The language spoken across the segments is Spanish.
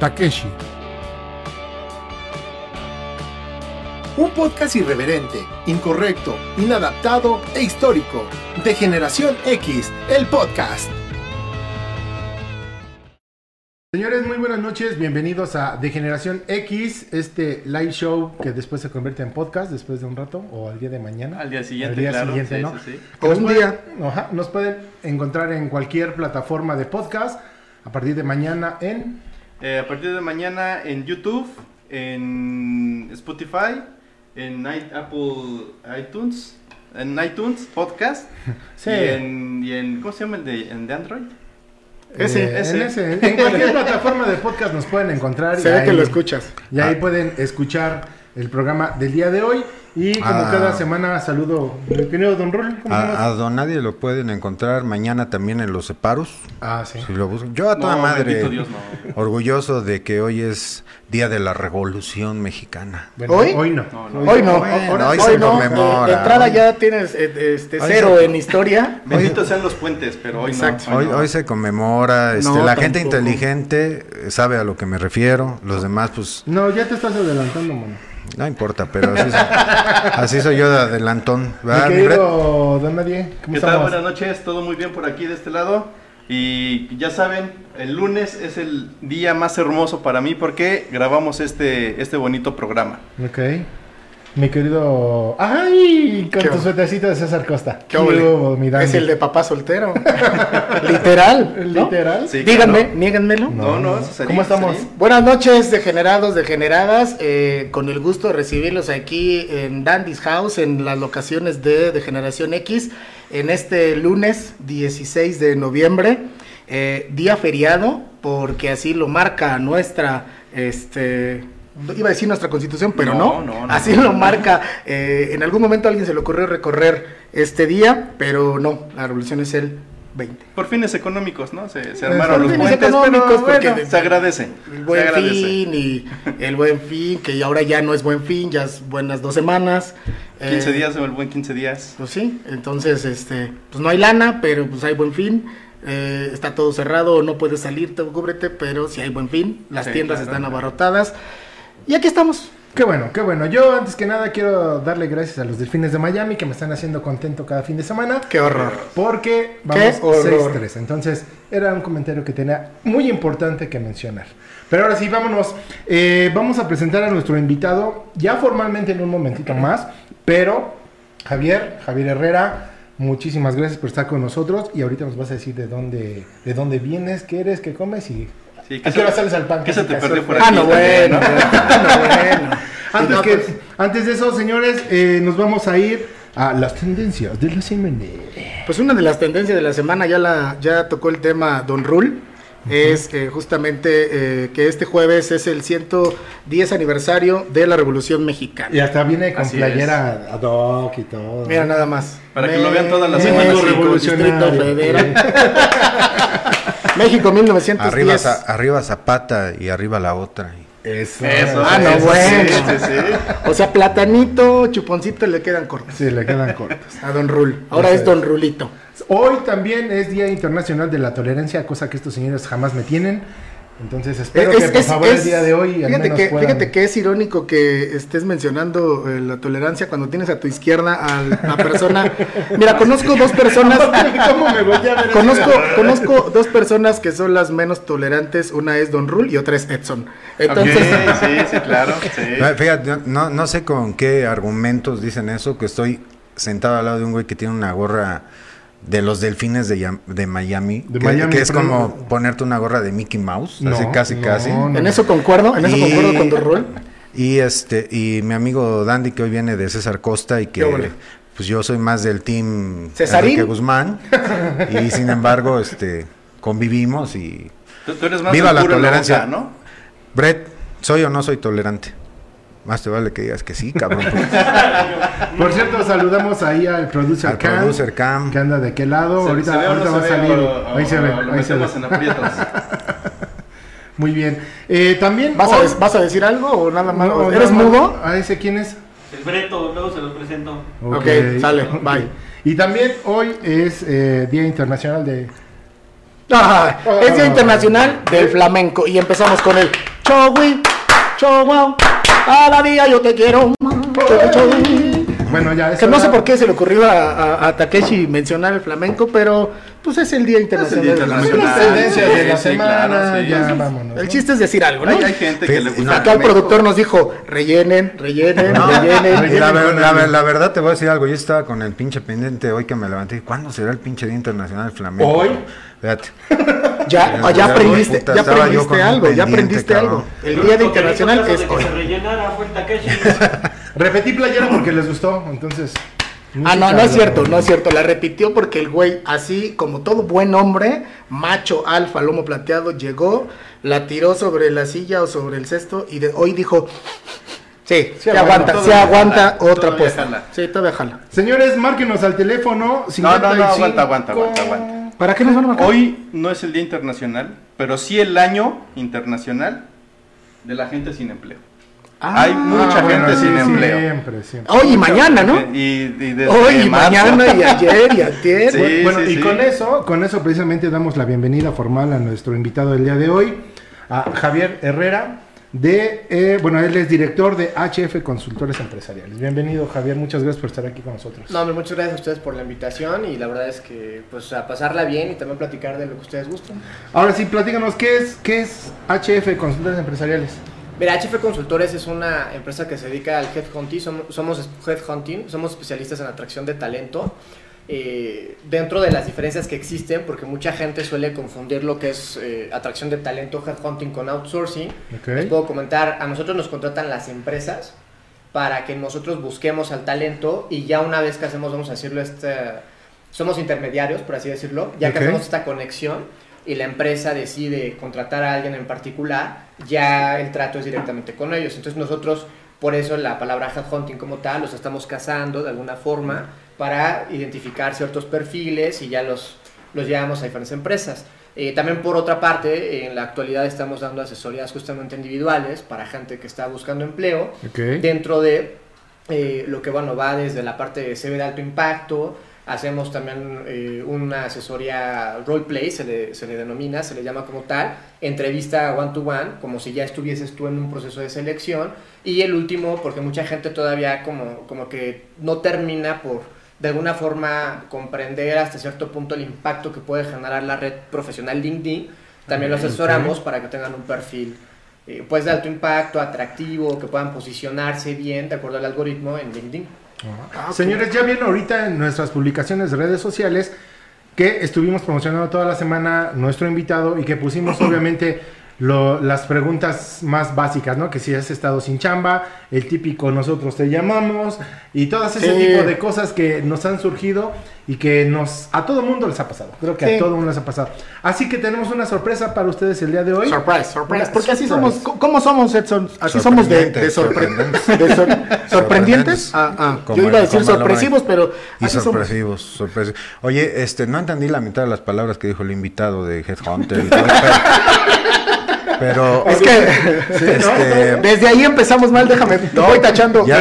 Takeshi. Un podcast irreverente, incorrecto, inadaptado e histórico. De Generación X, el podcast. Señores, muy buenas noches. Bienvenidos a De Generación X, este live show que después se convierte en podcast después de un rato o al día de mañana. Al día siguiente, Al día claro. siguiente, Sí, ¿no? sí, sí. Que nos Un pueden- día. ajá, nos pueden encontrar en cualquier plataforma de podcast a partir de mañana en Eh, a partir de mañana en YouTube, en Spotify, en i- Apple iTunes, en iTunes Podcast Sí. y, en, y en- ¿cómo se llama el de, en de Android? Ese, eh, ese. En, ese. en cualquier plataforma de podcast nos pueden encontrar. Se y ve que lo escuchas. Y ahí pueden escuchar el programa del día de hoy. Y como Ah. cada semana, saludo mi querido Don Rul. ¿Cómo se A, a Don Nadie lo pueden encontrar mañana también en los separos. Ah, sí. Si lo buscan. Yo a toda No, madre. bendito Dios, no. Orgulloso de que hoy es Día de la Revolución Mexicana. Bueno, ¿Hoy? Hoy no. Hoy no, Bueno, hoy hoy, se conmemora. De entrada ya tienes este, cero se- en historia. Benditos sean los puentes, pero hoy Exacto. no. Hoy, se conmemora. Este, No, la gente inteligente sabe a lo que me refiero. Los demás, pues, No, ya te estás adelantando, mano. No importa, pero así, soy- así soy yo de adelantón. ¿verdad, mi Brett? querido Don Nadie, ¿cómo ¿Qué tal? Buenas noches, todo muy bien por aquí de este lado. Y ya saben, el lunes es el día más hermoso para mí porque grabamos este, este bonito programa. Ok. Mi querido. ¡Ay! Con ¿Qué tu suétercito de César Costa. ¿Qué hubo, mi? Es el de papá soltero. Literal. ¿no? ¿Literal? Sí, Díganme, claro. niéganmelo. No, no, eso sería- ¿Cómo estamos? sería- Buenas noches, degenerados, degeneradas. eh, con el gusto de recibirlos aquí en Dandy's House, en las locaciones de, de Generación X, en este lunes 16 de noviembre, eh, día feriado, porque así lo marca nuestra, este, iba a decir nuestra constitución, pero no, No, no, no. así lo marca. eh, en algún momento a alguien se le ocurrió recorrer este día, pero no, la revolución es el 20. Por fines económicos, ¿no? Se, armaron los fines puentes, pero económicos, porque- bueno, se agradece. El se buen agradece. fin y el buen fin, que ahora ya no es buen fin, ya es buenas dos semanas. 15 Eh, días o el buen 15 días. Pues sí, entonces, este, pues no hay lana, pero pues hay buen fin. Eh, está todo cerrado, no puedes salir, te cúbrete, pero si hay buen fin, las Sí, tiendas claro. están abarrotadas. Y aquí estamos. Qué bueno, qué bueno. Yo antes que nada quiero darle gracias a los delfines de Miami que me están haciendo contento cada fin de semana. Qué horror. Porque vamos horror. 6-3. Entonces, era un comentario que tenía muy importante que mencionar. Pero ahora sí, vámonos. Eh, vamos a presentar a nuestro invitado ya formalmente en un momentito más. Pero, Javier, Javier Herrera, muchísimas gracias por estar con nosotros. Y ahorita nos vas a decir de dónde, de dónde vienes, qué eres, qué comes y. Sí, ¿A qué hora sales al pan? ¿Qué se te perdió por Ah, aquí? no, también, bueno. ah, no, bueno. Antes, que, pues, antes de eso, señores, eh, nos vamos a ir a las tendencias de la semana. Pues una de las tendencias de la semana ya la ya tocó el tema Don Rule. Es eh, justamente eh, que este jueves es el 110 aniversario de la Revolución Mexicana. Y hasta viene con Así playera ad hoc y todo. Mira nada más. Para que lo vean todas las semanas. Distrito. Federal. México 1910. Arriba, Za- arriba Zapata y arriba la otra. Eso. Eso, Ah, no, eso, bueno. sí, sí, sí. O sea, platanito, chuponcito le quedan cortos. Sí, le quedan cortos. A Don Rul. Ahora es. Don Rulito. Hoy también es Día Internacional de la Tolerancia, cosa que estos señores jamás me tienen. Entonces espero Es- que por es- favor es- el día de hoy al fíjate menos que, puedan- fíjate que es irónico que estés mencionando eh, la tolerancia cuando tienes a tu izquierda a la persona. Mira, conozco dos personas. ¿Cómo me volteé a ver? Conozco, conozco dos personas que son las menos tolerantes. Una es Don Rule y otra es Edson. Entonces, sí, sí, claro. Sí. Fíjate, no, no sé con qué argumentos dicen eso, que estoy sentado al lado de un güey que tiene una gorra de los delfines de, de Miami, De que, Miami, que es como ponerte una gorra de Mickey Mouse, No, así casi no, casi. no. en eso concuerdo, en eso Y- concuerdo con. Y este y mi amigo Dandy que hoy viene de César Costa y que pues yo soy más del team ¿Cesarín? Enrique Guzmán y sin embargo este convivimos y Tú, tú eres más Viva la tolerancia. boca, ¿no? Brett, ¿soy o no soy tolerante? Más te vale que digas que sí, cabrón. porque Por cierto, saludamos ahí al producer Al Cam, producer Cam. que anda de qué lado. Se- ahorita se ve o no ahorita va a salir. o- o- ahí se ve, ahí se ve. en aprietos. Muy bien. Eh, también ¿Vas, a, hoy- des- vas a decir algo o nada más? No, ¿Eres nada más- mudo? ¿A ese quién es? El Breto, luego se los presento. Ok, sale, bye. Y también hoy es eh, Día Internacional de... Ah, es Día Internacional del Flamenco y empezamos con el Chogui, Chogua, cada día yo te quiero. Chogui. Bueno, ya es Que no sé por qué se le ocurrió a, a- a Takeshi mencionar el flamenco, pero pues es el Día Internacional Día del Flamenco. Internacional. Tendencias de la Sí, sí, semana, claro, sí. ya vámonos. El chiste es decir algo, ¿no? Hay, hay gente que Sí, le gusta. Acá el productor nos dijo, rellenen, rellenen, No, rellenen. la, ver- la la verdad te voy a decir algo, yo estaba con el pinche pendiente hoy que me levanté, ¿cuándo será el pinche Día Internacional del Flamenco? ¿Hoy? Fíjate. Ya, Ya, ya aprendiste, puta, ya aprendiste algo, ya aprendiste cabrón. algo. El Día de Internacional es hoy. Repetí playera porque les gustó, entonces... Ah, no, no es cierto, no es cierto. La repitió porque el güey, así como todo buen hombre, macho, alfa, lomo plateado, llegó, la tiró sobre la silla o sobre el cesto y de- hoy dijo, sí, se aguanta, aguanta, se aguanta jala, otra puesta. jala. Sí, todavía jala. Señores, márquenos al teléfono. No, no, no, 55. aguanta, aguanta, aguanta, aguanta. ¿Para qué nos van a marcar? Hoy no es el Día Internacional, pero sí el año internacional de la gente sin empleo. Ah, Hay mucha Ah, bueno, gente sí, sin empleo. Siempre, siempre. Hoy y mañana, ¿no? Y, y desde Hoy y marzo. mañana y ayer y antier. Sí. Bu- bueno, y sí. con eso, con eso precisamente damos la bienvenida formal a nuestro invitado del día de hoy, a Javier Herrera, de, eh, bueno, él es director de HF Consultores Empresariales. Bienvenido, Javier, muchas gracias por estar aquí con nosotros. No, hombre, muchas gracias a ustedes por la invitación y la verdad es que pues a pasarla bien y también platicar de lo que ustedes gustan. Ahora sí, platícanos, ¿qué es, qué es HF Consultores Empresariales? Mira, HF Consultores es una empresa que se dedica al headhunting, somos, somos headhunting, somos especialistas en atracción de talento. eh, dentro de las diferencias que existen, porque mucha gente suele confundir lo que es eh, atracción de talento, headhunting con outsourcing. Ok. Les puedo comentar, a nosotros nos contratan las empresas para que nosotros busquemos al talento y ya una vez que hacemos, vamos a decirlo, este, somos intermediarios, por así decirlo, ya que Ok. hacemos esta conexión y la empresa decide contratar a alguien en particular, ya el trato es directamente con ellos. Entonces nosotros, por eso la palabra headhunting como tal, los estamos cazando de alguna forma para identificar ciertos perfiles y ya los, los llevamos a diferentes empresas. Eh, también por otra parte, en la actualidad estamos dando asesorías justamente individuales para gente que está buscando empleo Ok. dentro de eh, lo que bueno va desde la parte de CV de alto impacto, hacemos también eh, una asesoría roleplay, se le, se le denomina, se le llama como tal, entrevista one to one, como si ya estuvieses tú en un proceso de selección, y el último, porque mucha gente todavía como, como que no termina por de alguna forma comprender hasta cierto punto el impacto que puede generar la red profesional LinkedIn, también lo Ok. asesoramos para que tengan un perfil eh, pues de alto impacto, atractivo, que puedan posicionarse bien de acuerdo al algoritmo en LinkedIn. Ah. Señores, ya vieron ahorita en nuestras publicaciones de redes sociales que estuvimos promocionando toda la semana nuestro invitado y que pusimos obviamente lo- las preguntas más básicas, ¿no? Que si has estado sin chamba, el típico nosotros te llamamos y todas ese Sí. tipo de cosas que nos han surgido y que nos a todo mundo les ha pasado. Creo que Sí. a todo mundo les ha pasado. Así que tenemos una sorpresa para ustedes el día de hoy. Surprise, surprise. Porque así somos. ¿Cómo somos, Edson? Así somos de, de, sorpre- de sor- sorprendientes. Ah, ah, Como Yo iba a decir sorpresivos, pero Y así somos. sorpresivos, sorpresivos. Oye, este, no entendí la mitad de las palabras que dijo el invitado de Headhunter. y todo, pero- Es que este, desde ahí empezamos mal, déjame, voy tachando. Ya-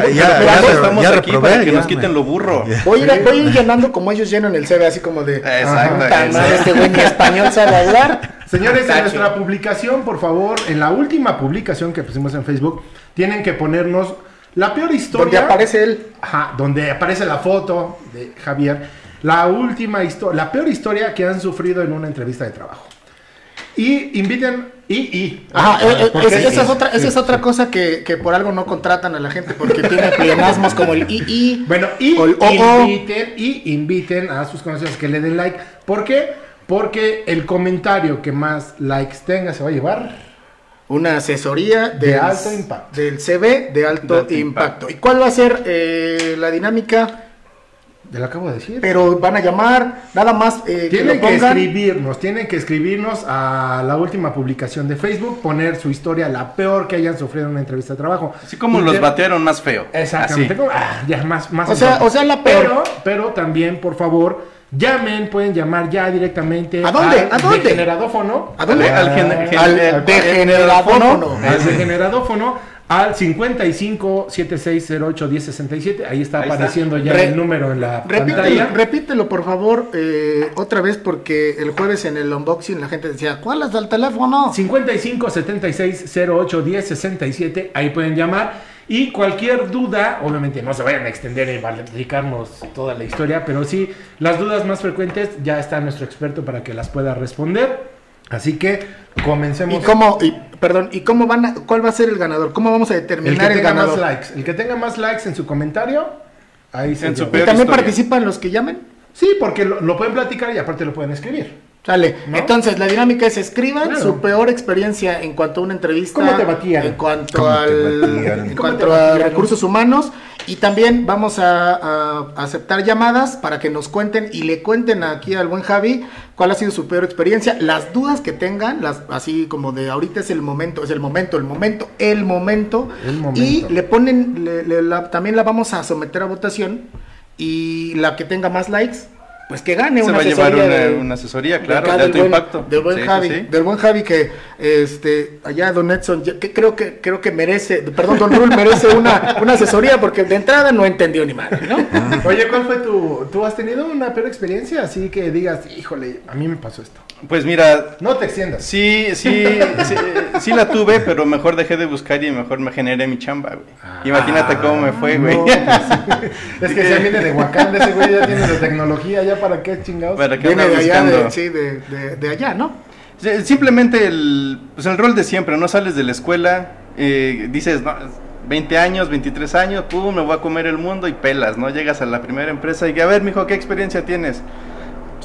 estamos ya aquí reprobé, para que ya nos me- quiten lo burro. Voy a, ir, voy a ir llenando como ellos llenan el CV, así como de. Exacto. "Puta madre, este güey ni español sabe hablar. Señores, en nuestra publicación, por favor, en la última publicación que pusimos en Facebook, tienen que ponernos la peor historia. Donde aparece él. Ajá, donde aparece la foto de Javier. La última historia, la peor historia que han sufrido en una entrevista de trabajo. Y inviten, y, y. Ajá, eh, eh, porque esa, esa es otra, esa sí, es otra cosa que, que por algo no contratan a la gente porque tiene pleonasmos como el i i. Bueno, y o el o, o. inviten, y inviten a sus conocidos que le den like. ¿Por qué? Porque el comentario que más likes tenga se va a llevar. Una asesoría De del, alto impacto. Del CV de alto, De alto impacto. ¿Y cuál va a ser eh, la dinámica? Te lo acabo de decir. Pero van a llamar, nada más eh, que Tienen lo que escribirnos, tienen que escribirnos a la última publicación de Facebook, poner su historia, la peor que hayan sufrido en una entrevista de trabajo. Así como Y los te- batearon más feo. Exactamente. Así. como- ah, ya más, más O sea, o sea, la peor. Pero, pero también, por favor, llamen, pueden llamar ya directamente. ¿A dónde? al ¿A dónde? degeneradófono. ¿A dónde? Al- degeneradófono. Al degeneradófono al 55 7608 1067. Ahí está Ahí está. apareciendo ya Re- el número en la Repítelo, pantalla. repítelo, por favor, eh, otra vez, porque el jueves en el unboxing la gente decía, ¿cuál es el teléfono? 55 76 08 10 67. Ahí pueden llamar. Y cualquier duda, obviamente no se vayan a extender y explicarnos toda la historia, pero sí, las dudas más frecuentes ya está nuestro experto para que las pueda responder. Así que comencemos. ¿Y cómo, y, perdón, ¿y cómo van a, cuál va a ser el ganador? ¿Cómo vamos a el que determinar el, tenga más ganador? likes. El que tenga más likes en su comentario, ahí se. ¿Y también historia. participan los que llamen? Sí, porque lo, lo pueden platicar y aparte lo pueden escribir. Sale. ¿No? Entonces, la dinámica es escriban Claro. su peor experiencia en cuanto a una entrevista. ¿Cómo te batían? En cuanto, ¿Cómo te al, batían? en ¿Cómo cuanto te a recursos humanos. Y también vamos a, a aceptar llamadas para que nos cuenten y le cuenten aquí al buen Javi cuál ha sido su peor experiencia, las dudas que tengan, las así como de ahorita es el momento, es el momento, el momento, el momento. El momento. Y le ponen, le- le- la- también la vamos a someter a votación y la que tenga más likes, pues que gane Se una va a llevar asesoría una, de- una asesoría, de claro, de del alto buen- impacto. Del buen Sí, Javi, sí. del buen Javi que este allá Don Edson, que creo que creo que merece, perdón, Don Rul merece una, una asesoría porque de entrada no entendió ni madre, ¿no? Oye, ¿cuál fue tu. ¿Tú has tenido una peor experiencia? Así que digas, híjole, a mí me pasó esto. Pues mira, No te extiendas. sí, sí, sí, sí la tuve, pero mejor dejé de buscar y mejor me generé mi chamba, güey. Imagínate cómo me fue, güey. No, pues, es que se viene de Wakanda, ese güey ya tiene la tecnología, ya para qué chingados. ¿Para qué Viene de allá, de, sí, de, de- de allá, ¿no? Simplemente el, pues el rol de siempre, no sales de la escuela, eh, dices, no, 20 años, 23 años, pum, me voy a comer el mundo y pelas, ¿no? Llegas a la primera empresa y a ver, mijo, ¿qué experiencia tienes?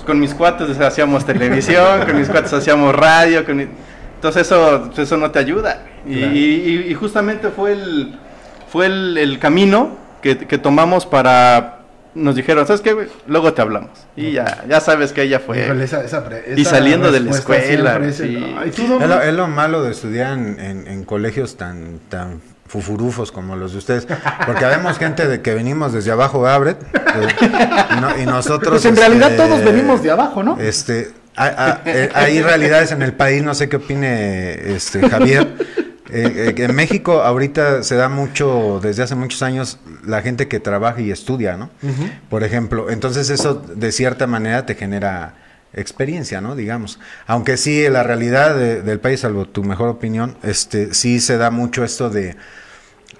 Con mis cuates hacíamos televisión, con mis cuates hacíamos radio, con mi- entonces eso, eso no te ayuda. Y, Claro. y- y justamente fue el, fue el, el camino que, que tomamos para... Nos dijeron, ¿sabes qué? güey? Luego te hablamos. Y ya, ya sabes que ella fue... Híjole, esa- esa pre- Y saliendo de la escuela, sí. Ay, ¿tú dónde? Es lo, es lo malo de estudiar en, en- en colegios tan, tan fufurufos como los de ustedes. Porque habemos gente de que venimos desde abajo de Abret. de- y, no- y nosotros. Pues en realidad este, todos venimos de abajo, ¿no? Este, hay, hay- realidades en el país, no sé qué opine este, Javier. Eh, eh, en México ahorita se da mucho, desde hace muchos años, la gente que trabaja y estudia, ¿no? Por ejemplo, entonces eso de cierta manera te genera experiencia, ¿no? Digamos. Aunque sí, la realidad de- del país, salvo tu mejor opinión, este, sí se da mucho esto de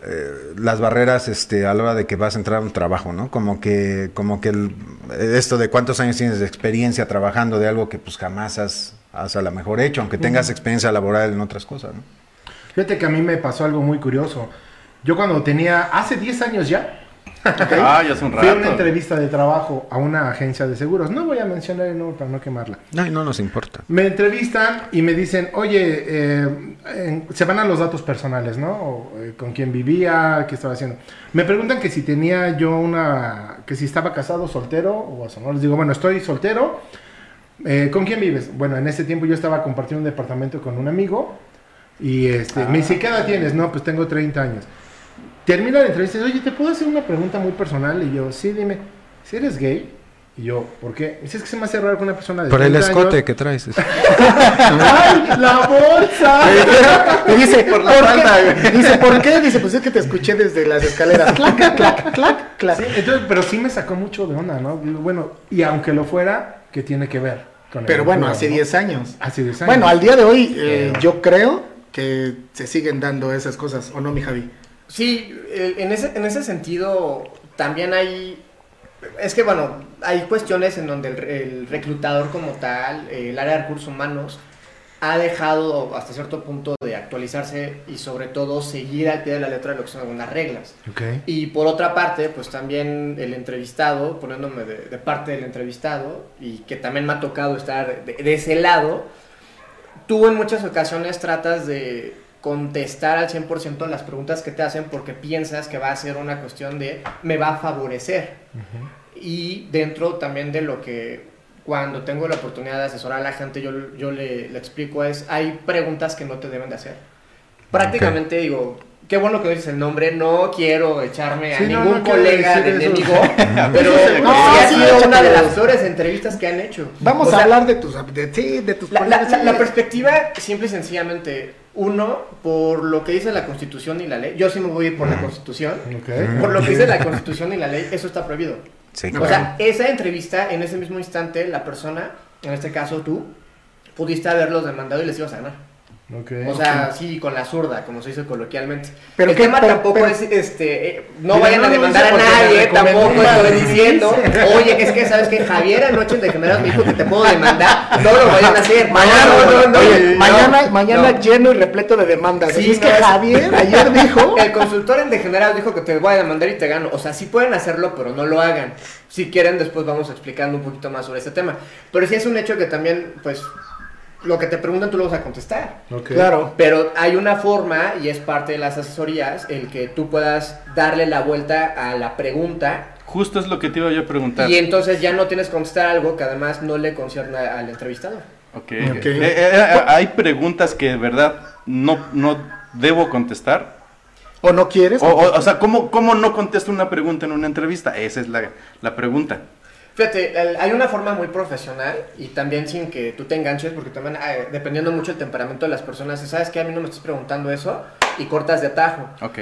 eh, las barreras este, a la hora de que vas a entrar a un trabajo, ¿no? Como que, como que el- esto de cuántos años tienes de experiencia trabajando de algo que pues jamás has, has a lo mejor hecho, aunque tengas experiencia laboral en otras cosas, ¿no? Fíjate que a mí me pasó algo muy curioso. Yo cuando tenía, hace 10 años ya, Ah, ya hace un fui a una rato. entrevista de trabajo a una agencia de seguros. No voy a mencionar el nombre para no quemarla. No, no nos importa. Me entrevistan y me dicen, oye, eh, en- se van a los datos personales, ¿no? O, eh, con quién vivía, qué estaba haciendo. Me preguntan que si tenía yo una, que si estaba casado, soltero o eso, ¿no? Les digo, bueno, estoy soltero. Eh, ¿Con quién vives? Bueno, en ese tiempo yo estaba compartiendo un departamento con un amigo y este, me dice, ¿qué edad tienes? No, pues tengo 30 años. Termina la entrevista y dice, oye, ¿te puedo hacer una pregunta muy personal? Y yo, sí, dime, si eres gay? Y yo, ¿por qué? Dice, es que se me hace raro que una persona de Por el 30 escote años- que traes. ¡Ay, la bolsa! Y dice, Por ¿por, la falda, qué? Dice, ¿por qué? Dice, pues es que te escuché desde las escaleras. Clac, clac, clac, clac. Sí, entonces, pero sí me sacó mucho de onda, ¿no? Bueno, y aunque lo fuera, ¿qué tiene que ver con el Pero bueno, hace no? 10 años. Hace 10 años. Bueno, al día de hoy eh, Pero- yo creo que se siguen dando esas cosas, ¿o no, mi Javi? Sí, en ese, en ese sentido también hay... Es que bueno, hay cuestiones en donde el, el reclutador como tal, el área de recursos humanos, ha dejado hasta cierto punto de actualizarse y sobre todo seguir al pie de la letra de lo que son algunas reglas. Ok. Y por otra parte, pues también el entrevistado, poniéndome de, de parte del entrevistado, y que también me ha tocado estar de, de ese lado, tú en muchas ocasiones tratas de contestar al 100% las preguntas que te hacen porque piensas que va a ser una cuestión de me va a favorecer. Y dentro también de lo que cuando tengo la oportunidad de asesorar a la gente, yo, yo le, le explico es, hay preguntas que no te deben de hacer. Prácticamente digo, qué bueno que dices el nombre, no quiero echarme a Sí, no, ningún no colega de eso. enemigo, pero No, sí ha sí, sido una de las peores entrevistas que han hecho. Vamos O sea, a hablar de tus, de, sí, de tus la, la- perspectiva, simple y sencillamente, uno, por lo que dice la Constitución y la ley, yo sí me voy a ir por la Constitución, Ok. por lo que dice la Constitución y la ley, eso está prohibido. Sí, O sea, esa entrevista, en ese mismo instante, la persona, en este caso tú, pudiste haberlos demandado y les ibas a ganar. O sea, sí, con la zurda, como se dice coloquialmente. Pero el tema pero- tampoco pero- es, este, eh, no vayan no a demandar a nadie, tampoco estoy diciendo, oye, que es que, ¿sabes que Javier anoche en Degenerados me dijo que te puedo demandar, no lo vayan a hacer. Mañana, no, no, no, oye, no, mañana, no. mañana No. lleno y repleto de demandas. Sí, es no, que Javier ayer dijo. El consultor en Degenerados dijo que te voy a demandar y te gano. O sea, sí pueden hacerlo, pero no lo hagan. Si quieren, después vamos explicando un poquito más sobre este tema. Pero sí es un hecho que también, pues, lo que te preguntan tú lo vas a contestar. Ok. Claro. Pero hay una forma, y es parte de las asesorías, el que tú puedas darle la vuelta a la pregunta Justo es lo que te iba yo a preguntar. y entonces ya no tienes que contestar algo que además no le concierne al entrevistador. Ok. Ok. Eh, eh, eh, hay preguntas que de verdad no, no debo contestar. ¿O no quieres? O, o- o sea, ¿cómo, ¿cómo no contesto una pregunta en una entrevista? Esa es la, la pregunta. Fíjate, el- hay una forma muy profesional y también sin que tú te enganches, porque también eh, dependiendo mucho el temperamento de las personas, sabes que a mí no me estás preguntando eso y cortas de atajo. Ok.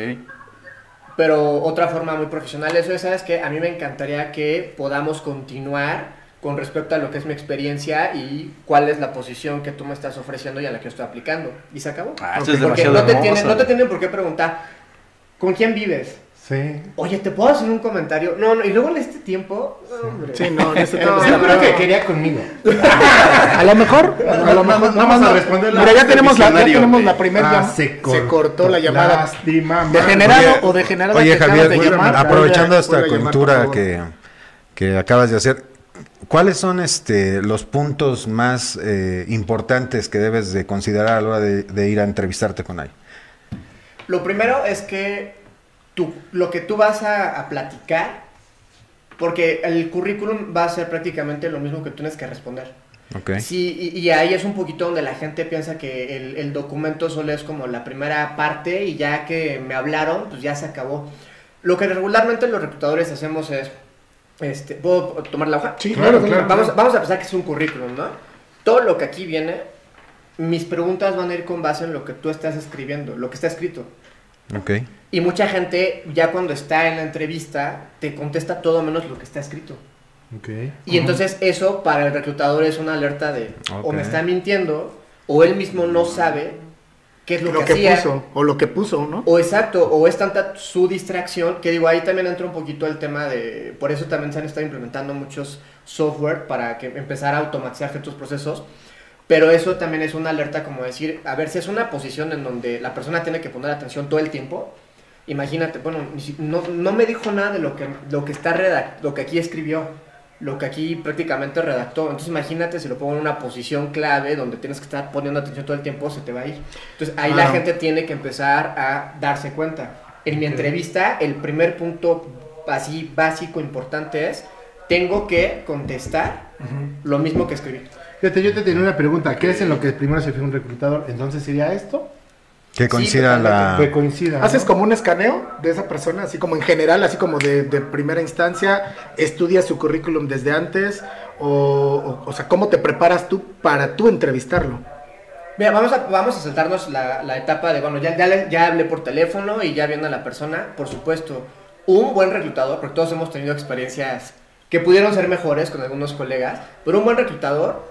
Pero otra forma muy profesional, eso es, sabes que a mí me encantaría que podamos continuar con respecto a lo que es mi experiencia y cuál es la posición que tú me estás ofreciendo y a la que yo estoy aplicando. Y se acabó. Ah, eso es Porque demasiado no te, hermoso. tienen, no te tienen por qué preguntar, ¿con quién vives? Sí. Oye, ¿te puedo hacer un comentario? No, no, y luego en este tiempo, hombre. Sí, no, en este No, tema Yo creo que quería conmigo. A lo mejor, a lo mejor. Vamos a responder la Mira, ya tenemos la, ya tenemos la primera Ah, llamada. se, Se cortó la llamada. Lástima. Degenerado Oye, o degenerada Oye, Javier, de llamar, aprovechando esta llamar, favor. que, que acabas de hacer, ¿cuáles son este los puntos más eh, importantes que debes de considerar a la hora de, de ir a entrevistarte con alguien? Lo primero es que tú, lo que tú vas a, a platicar, porque el currículum va a ser prácticamente lo mismo que tú tienes que responder. ¿Ok? Sí, y, y ahí es un poquito donde la gente piensa que el, el documento solo es como la primera parte y ya que me hablaron, pues ya se acabó. Lo que regularmente los reclutadores hacemos es, este, ¿puedo tomar la hoja? Sí, Claro, claro, claro. Vamos, vamos a pensar que es un currículum, ¿no? Todo lo que aquí viene, mis preguntas van a ir con base en lo que tú estás escribiendo, lo que está escrito. Ok. Y mucha gente, ya cuando está en la entrevista, te contesta todo menos lo que está escrito. Ok. Y entonces eso para el reclutador es una alerta de o me está mintiendo o él mismo no sabe qué es lo, Lo que, que hacía. puso, o lo que puso, ¿no? O exacto, o es tanta su distracción, que digo, ahí también entra un poquito el tema de, por eso también se han estado implementando muchos software para que empezar a automatizar ciertos procesos, pero eso también es una alerta como decir, a ver, si es una posición en donde la persona tiene que poner atención todo el tiempo, imagínate, bueno, no, no me dijo nada de lo que, lo que está redac lo que aquí escribió, lo que aquí prácticamente redactó, entonces imagínate si lo pongo en una posición clave donde tienes que estar poniendo atención todo el tiempo, se te va a ir. Entonces ahí la Claro. gente tiene que empezar a darse cuenta. En mi entrevista, el primer punto así básico, importante es, tengo que contestar lo mismo que escribí. Fíjate, yo te tenía una pregunta. ¿Qué es en lo que primero se fija un reclutador? Entonces, ¿sería esto? Que Sí, coincida la... Que coincida. ¿no? Haces como un escaneo de esa persona, así como en general, así como de, de primera instancia, estudias su currículum desde antes, o, o, o sea, ¿cómo te preparas tú para tú entrevistarlo? Mira, vamos a, vamos a saltarnos la, la etapa de, bueno, ya, ya, ya hablé por teléfono y ya viendo a la persona, por supuesto, un buen reclutador, porque todos hemos tenido experiencias que pudieron ser mejores con algunos colegas, pero un buen reclutador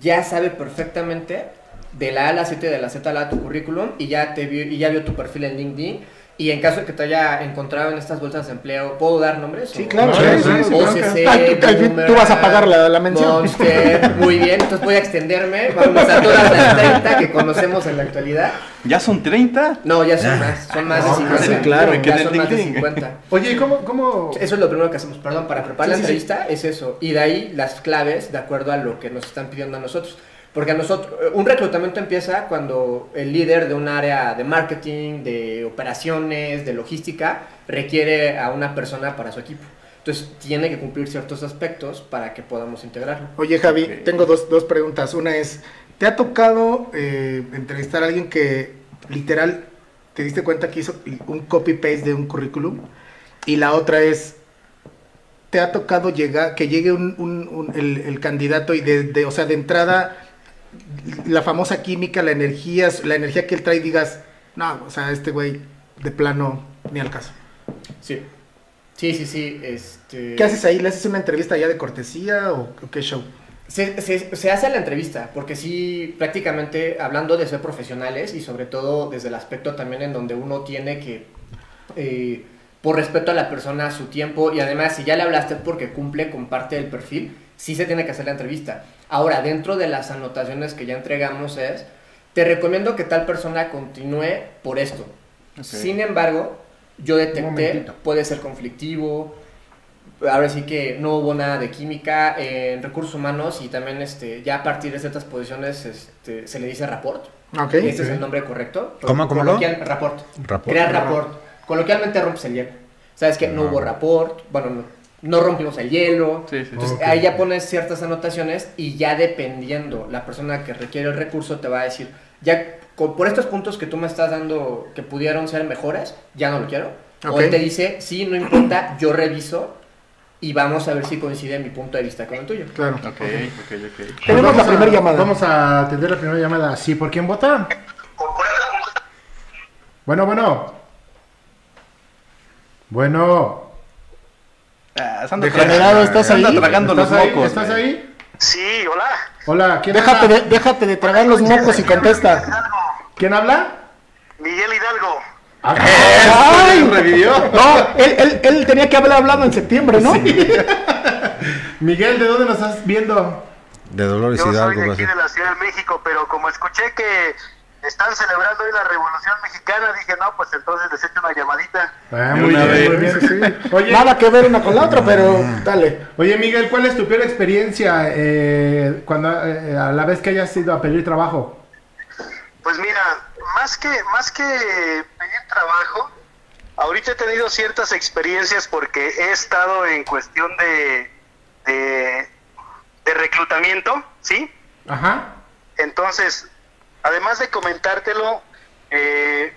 ya sabe perfectamente de la A a la Z y de la Z a la A tu currículum y ya, te y ya vio tu perfil en LinkedIn. Y en caso de que te haya encontrado en estas bolsas de empleo, ¿puedo dar nombres? Sí, claro, sí, sí, sí, OCC, Ah, tú- al fin, tú vas a pagar la- la mención. Monster, muy bien, entonces voy a extenderme. Vamos a todas las 30 que conocemos en la actualidad. ¿Ya son 30? No, ya son más, son más de No, 50. sí, claro, ya son más de LinkedIn. 50. Oye, ¿y cómo, cómo? Eso es lo primero que hacemos, perdón, para preparar Sí, la sí, sí. entrevista es eso. Y de ahí las claves de acuerdo a lo que nos están pidiendo a nosotros. Porque a nosotros, un reclutamiento empieza cuando el líder de un área de marketing, de operaciones, de logística, requiere a una persona para su equipo. Entonces tiene que cumplir ciertos aspectos para que podamos integrarlo. Oye, Javi, tengo dos, dos preguntas. Una es, ¿te ha tocado eh, entrevistar a alguien que literal te diste cuenta que hizo un copy-paste de un currículum? Y la otra es, ¿te ha tocado llegar, que llegue un, un- un- el, el candidato y de, de- o sea, de entrada, la famosa química, la energía, la energía que él trae, digas, no, o sea, este güey de plano ni al caso. Sí. Sí, sí, sí. Este... ¿Qué haces ahí? ¿Le haces una entrevista ya de cortesía o, o qué show? Se, se- se hace la entrevista, porque sí, prácticamente hablando de ser profesionales y sobre todo desde el aspecto también en donde uno tiene que, eh, por respeto a la persona, su tiempo y además si ya le hablaste porque cumple con parte del perfil, sí se tiene que hacer la entrevista. Ahora, dentro de las anotaciones que ya entregamos es, te recomiendo que tal persona continúe por esto. Sin embargo, yo detecté, puede ser conflictivo, ahora sí que no hubo nada de química en recursos humanos y también este ya a partir de ciertas posiciones este, se le dice rapport. Ok. Ese es el nombre correcto. ¿Cómo, cómo lo? Rapport. Rapport. Crear rapport. Coloquialmente rompes el hielo. Sabes que no Ah. hubo rapport, bueno, no, no rompimos el hielo. Sí, sí. Entonces ahí ya pones ciertas anotaciones y ya dependiendo la persona que requiere el recurso te va a decir, ya co- por estos puntos que tú me estás dando que pudieron ser mejores, ya no lo quiero. O Ok. él te dice, sí, no importa, yo reviso y vamos a ver si coincide mi punto de vista con el tuyo. Claro. Ok, ok, ok. Tenemos Vamos la a- primera llamada. Vamos a atender la primera llamada. ¿Sí? ¿Por quién vota? Bueno, bueno. Bueno. Ah, Degenerado, ¿estás anda ahí? tragando los ¿Estás ahí? mocos. ¿Estás güey. ahí? Sí, hola. Hola, ¿quién Déjate habla? de, déjate de tragar los mocos y contesta. ¿Quién habla? Miguel Hidalgo. ¡Ay! revivió. No, él, él, él tenía que haber hablado en septiembre, ¿no? Miguel, ¿de dónde nos estás viendo? De Dolores Yo soy Hidalgo. de va a aquí de la Ciudad de México, pero como escuché que están celebrando hoy la Revolución Mexicana, dije, no, pues entonces les echo una llamadita. Ah, muy una bien, muy vez. bien. Oye, Nada que ver una con la otra, pero dale. oye, Miguel, ¿cuál es tu peor experiencia eh, cuando eh, a la vez que hayas ido a pedir trabajo? Pues mira, más que, más que pedir trabajo, ahorita he tenido ciertas experiencias porque he estado en cuestión de, de, de reclutamiento, ¿sí? Ajá. Entonces, además de comentártelo, eh,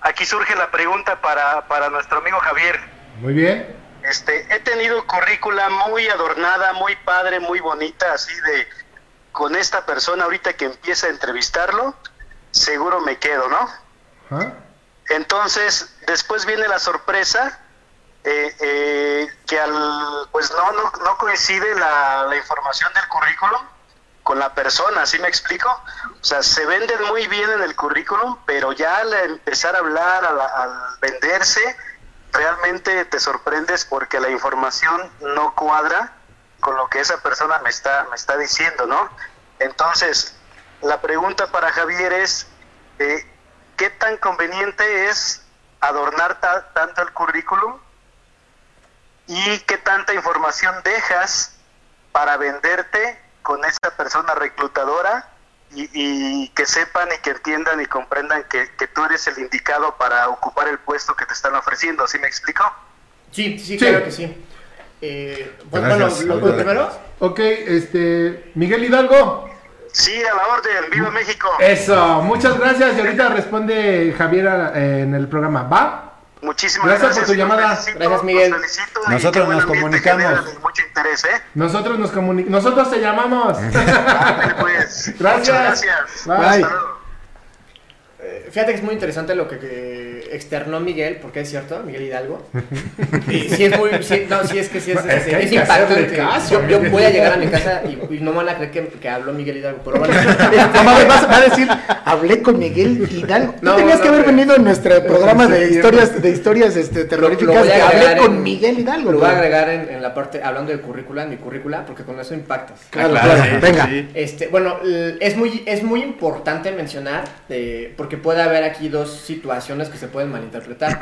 aquí surge la pregunta para, para nuestro amigo Javier. Muy bien. Este, he tenido currícula muy adornada, muy padre, muy bonita, así de con esta persona ahorita que empieza a entrevistarlo, seguro me quedo, ¿no? Entonces, después viene la sorpresa eh, eh, que al, pues no, no, no coincide la, la información del currículum con la persona, ¿sí me explico? O sea, se venden muy bien en el currículum, pero ya al empezar a hablar, al, venderse, realmente te sorprendes porque la información no cuadra con lo que esa persona me está, me está diciendo, ¿no? Entonces, la pregunta para Javier es, eh, ¿qué tan conveniente es adornar ta- tanto el currículum y qué tanta información dejas para venderte con esa persona reclutadora y, y que sepan y que entiendan y comprendan que, que tú eres el indicado para ocupar el puesto que te están ofreciendo, ¿sí me explico? Sí, sí, Sí. claro que sí. Eh, bueno, Gracias. lo, lo primero, Ok, este. Miguel Hidalgo. Sí, a la orden, viva México. Eso, muchas gracias. Y ahorita responde Javier eh, en el programa. ¿Va? Muchísimas Gracias gracias. por tu llamada. felicito, Gracias, Miguel. Nosotros nos ambiente comunicamos. mucho interés, ¿eh? Nosotros nos comunicamos. Nosotros te llamamos. Pues. Gracias. Muchas gracias. Bye. Hasta luego. Eh, Fíjate que es muy interesante lo que, que externó Miguel, porque es cierto, Miguel Hidalgo. Y sí es muy, sí, no, sí es que sí es, Es que hay es que hacerle impactante. caso, yo, voy a llegar a mi casa y, y no me van a creer que, que habló Miguel Hidalgo, pero bueno. Va a decir, hablé con Miguel Hidalgo. No, tenías no, que haber venido en nuestro programa de historias, de historias este, terroríficas. lo voy a que agregar hablé con en- Miguel Hidalgo. Lo voy a agregar en, en la parte, hablando de currícula, en mi currícula, porque con eso impactas. Claro, Claro, claro, sí, venga. sí. Este, bueno, es muy, es muy importante mencionar, eh, porque puede haber aquí dos situaciones que se pueden malinterpretar.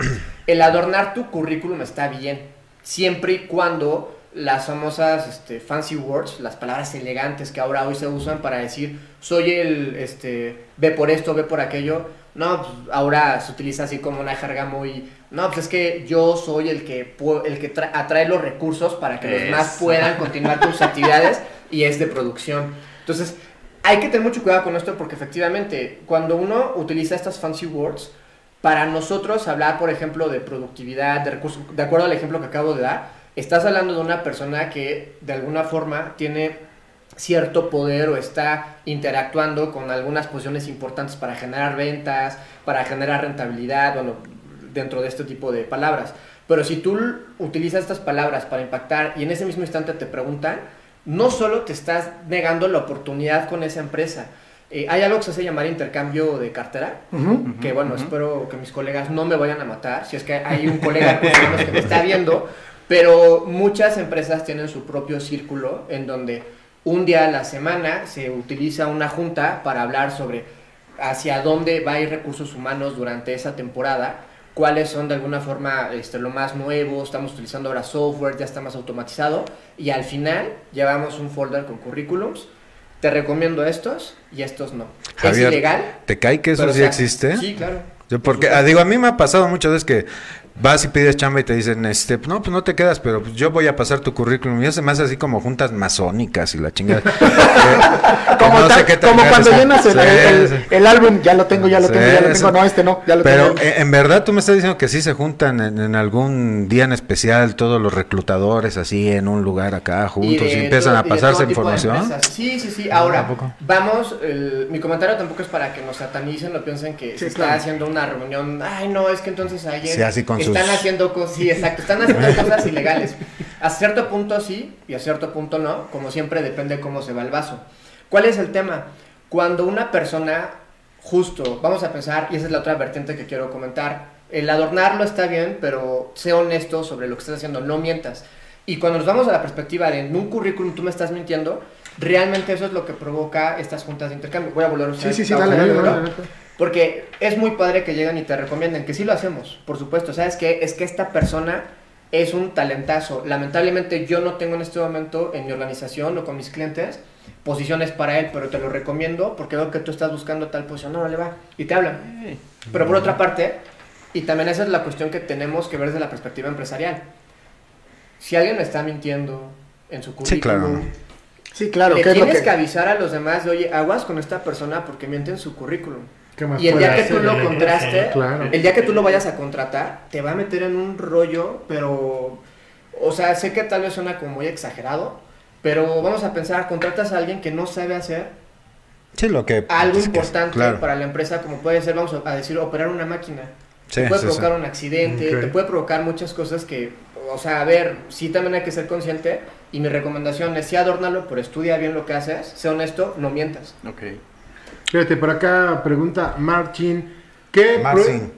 El adornar tu currículum está bien, siempre y cuando las famosas este, fancy words, las palabras elegantes que ahora hoy se usan para decir, soy el, este, ve por esto, ve por aquello, no, pues, ahora se utiliza así como una jerga muy, no, pues es que yo soy el que, el que tra- atrae los recursos para que los más puedan continuar con sus actividades y es de producción. Entonces, hay que tener mucho cuidado con esto porque efectivamente, cuando uno utiliza estas fancy words, para nosotros hablar, por ejemplo, de productividad, de recursos, de acuerdo al ejemplo que acabo de dar, estás hablando de una persona que de alguna forma tiene cierto poder o está interactuando con algunas posiciones importantes para generar ventas, para generar rentabilidad, bueno, dentro de este tipo de palabras. Pero si tú utilizas estas palabras para impactar y en ese mismo instante te preguntan, no solo te estás negando la oportunidad con esa empresa. Eh, hay algo que se hace llamar intercambio de cartera, Ujú. que bueno, espero que mis colegas no me vayan a matar, si es que hay un colega que me está viendo, pero muchas empresas tienen su propio círculo en donde un día a la semana se utiliza una junta para hablar sobre hacia dónde va a ir recursos humanos durante esa temporada, cuáles son de alguna forma este, lo más nuevo, estamos utilizando ahora software, ya está más automatizado, y al final llevamos un folder con currículums, te recomiendo estos y estos no. Javier, es ilegal. ¿Te cae que eso sí sea, existe? Sí, claro. Yo porque, ah, digo, a mí me ha pasado muchas veces que vas y pides chamba y te dicen, este, no, pues no te quedas, pero pues yo voy a pasar tu currículum. Y eso se me hace así como juntas masónicas y la chingada. Que- que Como, no sé tal- qué tan como ganas cuando llenas el, Sí, el- sí. el álbum, ya lo tengo, ya lo Sí, tengo, ya lo tengo. No, este no, ya lo Pero tengo. eh, en verdad tú me estás diciendo que sí se juntan en, en algún día en especial todos los reclutadores así en un lugar acá juntos y, empiezan todo- a pasarse información. Sí, sí, sí. Ahora, vamos, el- mi comentario tampoco es para que nos satanicen o piensen que Sí, se está claro. haciendo una reunión. Ay, no, es que entonces ayer Sí, así con están haciendo cosas, sí, exacto, están haciendo cosas ilegales. A cierto punto sí y a cierto punto no, como siempre depende cómo se va el vaso. ¿Cuál es el tema? Cuando una persona, justo, vamos a pensar, y esa es la otra vertiente que quiero comentar, el adornarlo está bien, pero sé honesto sobre lo que estás haciendo, no mientas. Y cuando nos vamos a la perspectiva de en un currículum tú me estás mintiendo, realmente eso es lo que provoca estas juntas de intercambio. Voy a volver a usar Sí, sí, sí, dale, dale, dale, dale. Porque es muy padre que llegan y te recomienden, que sí lo hacemos, por supuesto. ¿Sabes qué? Es que esta persona es un talentazo. Lamentablemente yo no tengo en este momento en mi organización o con mis clientes posiciones para él, pero te lo recomiendo porque veo que tú estás buscando tal posición. No, no le va. Y te hablan. Pero por otra parte, y también esa es la cuestión que tenemos que ver desde la perspectiva empresarial. Si alguien me está mintiendo en su currículum, Sí, claro. Sí, claro, le ¿qué es lo tienes que...? que... avisar a los demás de, oye, aguas con esta persona porque miente en su currículum. ¿Qué más Y el día que tú lo contraste, Claro. el día que tú lo vayas a contratar, te va a meter en un rollo, pero, o sea, sé que tal vez suena como muy exagerado, pero vamos a pensar, contratas a alguien que no sabe hacer Sí, lo que... algo importante claro. para la empresa, como puede ser, vamos a decir, operar una máquina. Sí, te puede sí, sí. provocar un accidente, te puede provocar muchas cosas que, o sea, a ver, sí también hay que ser consciente, y mi recomendación es, sí, adórnalo, pero estudia bien lo que haces, sé honesto, no mientas. Ok. Fíjate, por acá pregunta Martin. ¿Qué Marcin.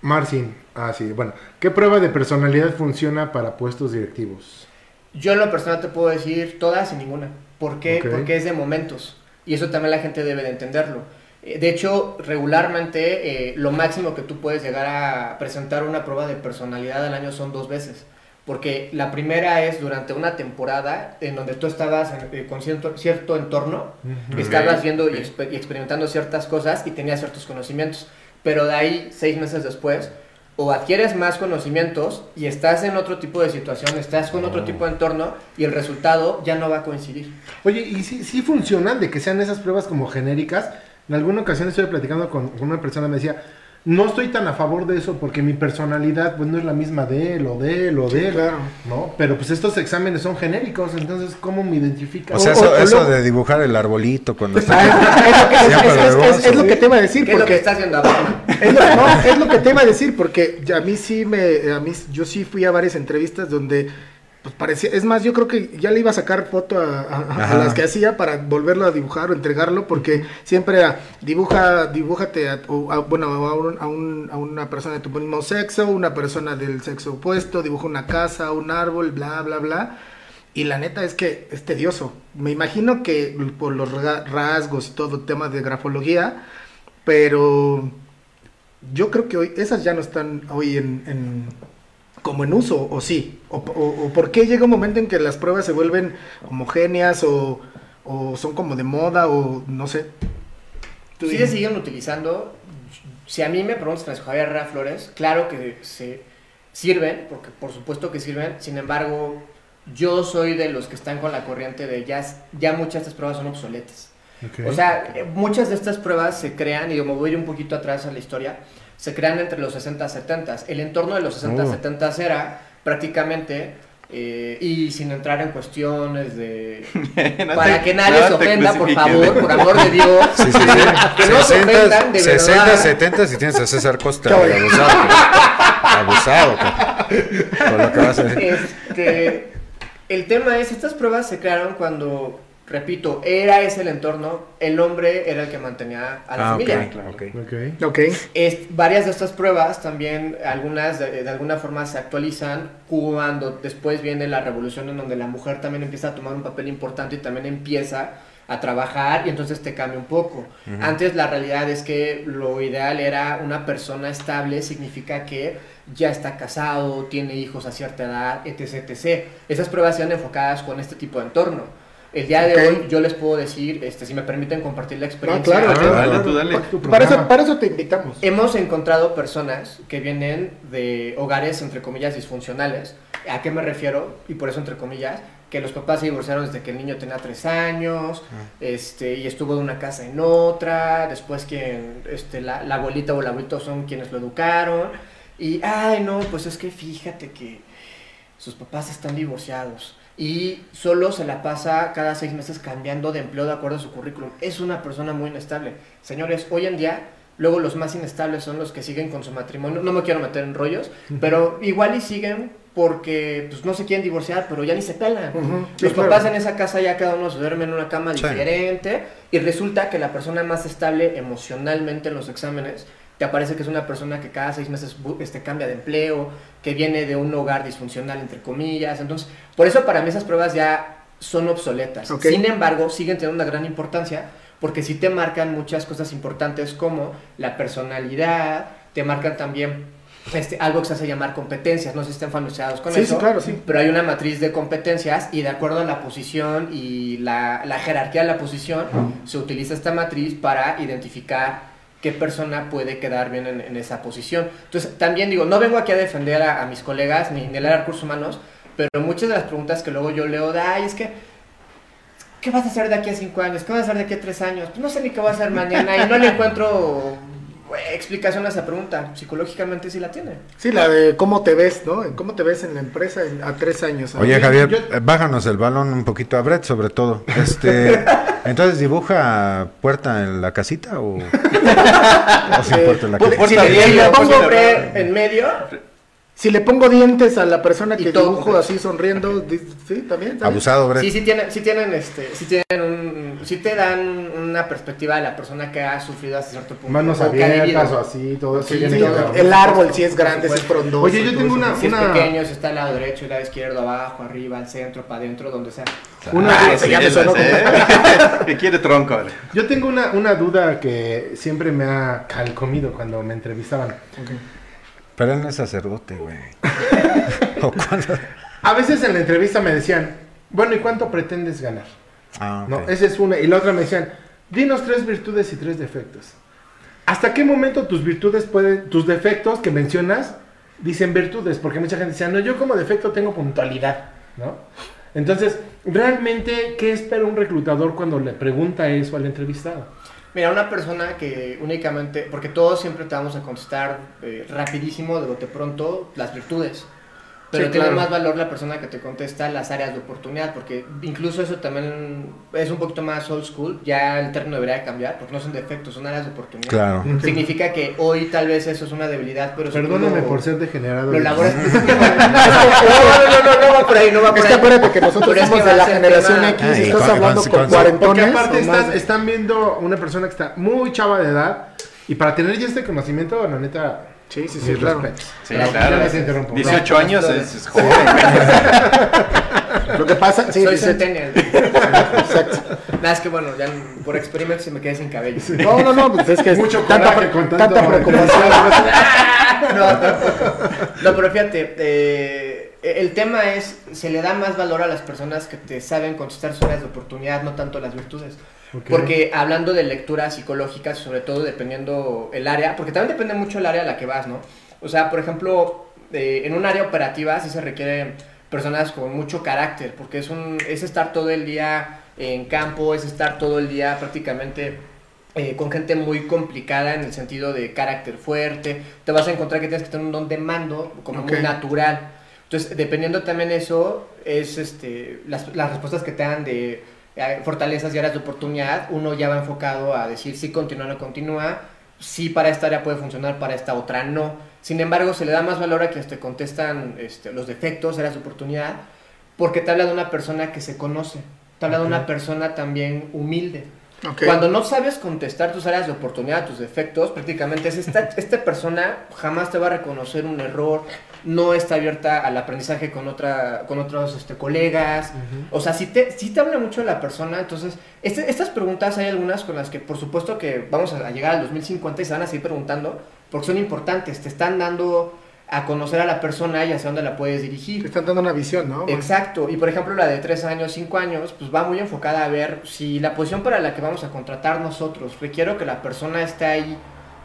Marcin. Ah, sí, bueno. ¿Qué prueba de personalidad funciona para puestos directivos? Yo en lo personal te puedo decir todas y ninguna. ¿Por qué? Porque es de momentos. Y eso también la gente debe de entenderlo. Eh, De hecho, regularmente eh, lo máximo que tú puedes llegar a presentar una prueba de personalidad al año son dos veces. Porque la primera es durante una temporada en donde tú estabas en- eh, con cierto, cierto entorno, Ujú. estabas viendo y, ok. exper- y experimentando ciertas cosas y tenías ciertos conocimientos. Pero de ahí, seis meses después, o adquieres más conocimientos y estás en otro tipo de situación, estás con otro tipo de entorno y el resultado ya no va a coincidir. Oye, ¿y si sí funcionan de que sean esas pruebas como genéricas? En alguna ocasión estuve platicando con, con una persona, me decía, no estoy tan a favor de eso porque mi personalidad pues no es la misma de él o de él o de él, claro. ¿no? Pero pues estos exámenes son genéricos, entonces ¿cómo me identifica? O sea, O- eso, o eso luego- de dibujar el arbolito cuando está... Es, lo que, te iba a decir, ¿Qué es lo que porque está haciendo Batman? es lo, no, es lo que te iba a decir, porque a mí sí me, a mí, yo sí fui a varias entrevistas donde pues parecía, es más, yo creo que ya le iba a sacar foto a, a- a Ajá. las que hacía para volverlo a dibujar o entregarlo, porque siempre era, dibuja, dibújate a, a- bueno, a, un- a un- a una persona de tu mismo sexo, una persona del sexo opuesto, dibuja una casa, un árbol, bla, bla, bla. Y la neta es que es tedioso. Me imagino que por los ra- rasgos y todo el tema de grafología, pero yo creo que hoy esas ya no están hoy en, en- como en uso, o sí. O, o- o por qué llega un momento en que las pruebas se vuelven homogéneas o, o son como de moda o no sé. Tú Sí se siguen utilizando. Si a mí me preguntas, Francisco Javier Herrera Flores, claro que se sirven, porque por supuesto que sirven. Sin embargo, yo soy de los que están con la corriente de ya, ya muchas de estas pruebas son obsoletas. O sea, muchas de estas pruebas se crean, y yo me voy a ir un poquito atrás a la historia, se crean entre los 60 y 70. El entorno de los 60 y Oh. 70 era prácticamente, eh, y sin entrar en cuestiones de... No para te- que nadie no se ofenda, por favor, por amor de Dios. Sí, sí, sí. Que no se ofendan, de 60, verdad. 70 si tienes a César Costa. Abusado. Abusado. Con lo que vas a decir. Este, el tema es, estas pruebas se crearon cuando, repito, era ese el entorno, el hombre era el que mantenía a la Ah, familia. claro. Es- varias de estas pruebas también, algunas de, de alguna forma se actualizan cuando después viene la revolución en donde la mujer también empieza a tomar un papel importante y también empieza a trabajar y entonces te cambia un poco. Antes la realidad es que lo ideal era una persona estable, significa que ya está casado, tiene hijos a cierta edad, etc. etc. Esas pruebas eran enfocadas con este tipo de entorno. El día de hoy yo les puedo decir, este, si me permiten compartir la experiencia. claro, Ah, claro. dale, tú dale. Tu Para eso, para eso te invitamos. Hemos encontrado personas que vienen de hogares, entre comillas, disfuncionales. ¿A qué me refiero? Y por eso, entre comillas, que los papás se divorciaron desde que el niño tenía tres años, este, y estuvo de una casa en otra, después que este, la, la abuelita o el abuelito son quienes lo educaron, y, ay, no, pues es que fíjate que sus papás están divorciados. Y solo se la pasa cada seis meses cambiando de empleo de acuerdo a su currículum. Es una persona muy inestable. Señores, hoy en día, luego los más inestables son los que siguen con su matrimonio. No me quiero meter en rollos, pero igual y siguen porque pues, no se quieren divorciar, pero ya ni se pelan. Los papás en esa casa ya cada uno se duerme en una cama Sí. diferente y resulta que la persona más estable emocionalmente en los exámenes te aparece que es una persona que cada seis meses este, cambia de empleo, que viene de un hogar disfuncional, entre comillas. Entonces, por eso para mí esas pruebas ya son obsoletas. Sin embargo, siguen teniendo una gran importancia porque sí te marcan muchas cosas importantes como la personalidad, te marcan también este, algo que se hace llamar competencias. No sé si están familiarizados con Sí, eso. sí, claro, sí. Pero hay una matriz de competencias y de acuerdo a la posición y la, la jerarquía de la posición, se utiliza esta matriz para identificar qué persona puede quedar bien en, en esa posición. Entonces, también digo, no vengo aquí a defender a, mis colegas ni, ni el área recursos humanos, pero muchas de las preguntas que luego yo leo de, ay, es que, ¿qué vas a hacer de aquí a cinco años? ¿Qué vas a hacer de aquí a tres años? Pues no sé ni qué voy a hacer mañana y no le encuentro explicación a esa pregunta. Psicológicamente sí la tiene. Sí, la de cómo te ves, ¿no? ¿Cómo te ves en la empresa en- a tres años? Oye, Javier, yo- eh, bájanos el balón un poquito a Brett, sobre todo. Este, entonces dibuja puerta en la casita o, o sin puerta en la puede- casita. Si le, si abierta, le pongo abierta. en medio, Si le pongo dientes a la persona que todo, dibujo pues. así sonriendo, sí, también. ¿sabes? Abusado, Brett. Sí, sí tienen, sí tienen, este, sí tienen un, sí te dan una perspectiva de la persona que ha sufrido hasta cierto punto. Manos abiertas o así, todo eso. Sí, sí, El árbol si es grande, si es frondoso. Oye, yo tengo una- Si es pequeño, si está al lado derecho, al lado izquierdo, abajo, arriba, al centro, para adentro, donde sea. Una Ah, duda- ese ya me Sí, sonó Que quiere tronco. vale. Yo tengo una, una duda que siempre me ha calcomido cuando me entrevistaban. Pero él no es sacerdote, güey. A veces en la entrevista me decían, bueno, ¿y cuánto pretendes ganar? Ah. No, esa es una. Y la otra me decían, dinos tres virtudes y tres defectos. ¿Hasta qué momento tus virtudes pueden, tus defectos que mencionas, dicen virtudes, porque mucha gente dice, "Ah, no, yo como defecto tengo puntualidad, ¿no? Entonces, realmente, ¿qué espera un reclutador cuando le pregunta eso al entrevistado? Mira, una persona que únicamente, porque todos siempre te vamos a contestar eh, rapidísimo, de bote pronto, las virtudes. Pero Sí, tiene claro. más valor la persona que te contesta las áreas de oportunidad, porque incluso eso también es un poquito más old school, ya el término debería cambiar, porque no son defectos, son áreas de oportunidad. Claro. Significa que hoy tal vez eso es una debilidad, pero Perdóname por ser degenerado. lo elaboras no, no, no, no va por ahí, no va por Es ahí. que acuérdate que nosotros Pero es somos que de la generación tema- X, Ay, estás con- hablando con- cuarentones. Porque aparte están viendo una persona que está muy chava de edad y para tener ya este conocimiento, la neta, Sí, sí, sí, mis claro. Sí, claro. Ya les interrumpo. 18 años es, es joven. Lo que pasa, sí, Soy centennial. Exacto. Nada, es que bueno, ya por experimento se me quedé sin cabello. No, no, no, pues es que es Mucho tanta, coraje con tanto- tanta preocupación. No, no, no, pero fíjate, eh, el tema es, se le da más valor a las personas que te saben contestar sus áreas de oportunidad, no tanto las virtudes. Porque hablando de lecturas psicológicas, sobre todo dependiendo el área, porque también depende mucho el área a la que vas, ¿no? O sea, por ejemplo, eh, en un área operativa sí se requieren personas con mucho carácter, porque es, un, es estar todo el día en campo, es estar todo el día prácticamente eh, con gente muy complicada en el sentido de carácter fuerte, te vas a encontrar que tienes que tener un don de mando como muy natural. Entonces, dependiendo también eso, es este, las, las respuestas que te dan de fortalezas y áreas de oportunidad, uno ya va enfocado a decir si continúa o no continúa, si para esta área puede funcionar, para esta otra no. Sin embargo, se le da más valor a quienes te contestan este, los defectos, áreas de oportunidad, porque te habla de una persona que se conoce, te habla de una persona también humilde. Cuando no sabes contestar tus áreas de oportunidad, tus defectos, prácticamente es esta, esta persona jamás te va a reconocer un error, no está abierta al aprendizaje con, otra, con otros este, colegas. O sea, si te, sí te habla mucho de la persona, entonces, este- estas preguntas hay algunas con las que por supuesto que vamos a llegar al 2050 y se van a seguir preguntando, porque son importantes, te están dando a conocer a la persona y hacia dónde la puedes dirigir. Te están dando una visión, ¿no? Exacto, y por ejemplo la de 3 años, 5 años, pues va muy enfocada a ver si la posición para la que vamos a contratar nosotros, requiero que la persona esté ahí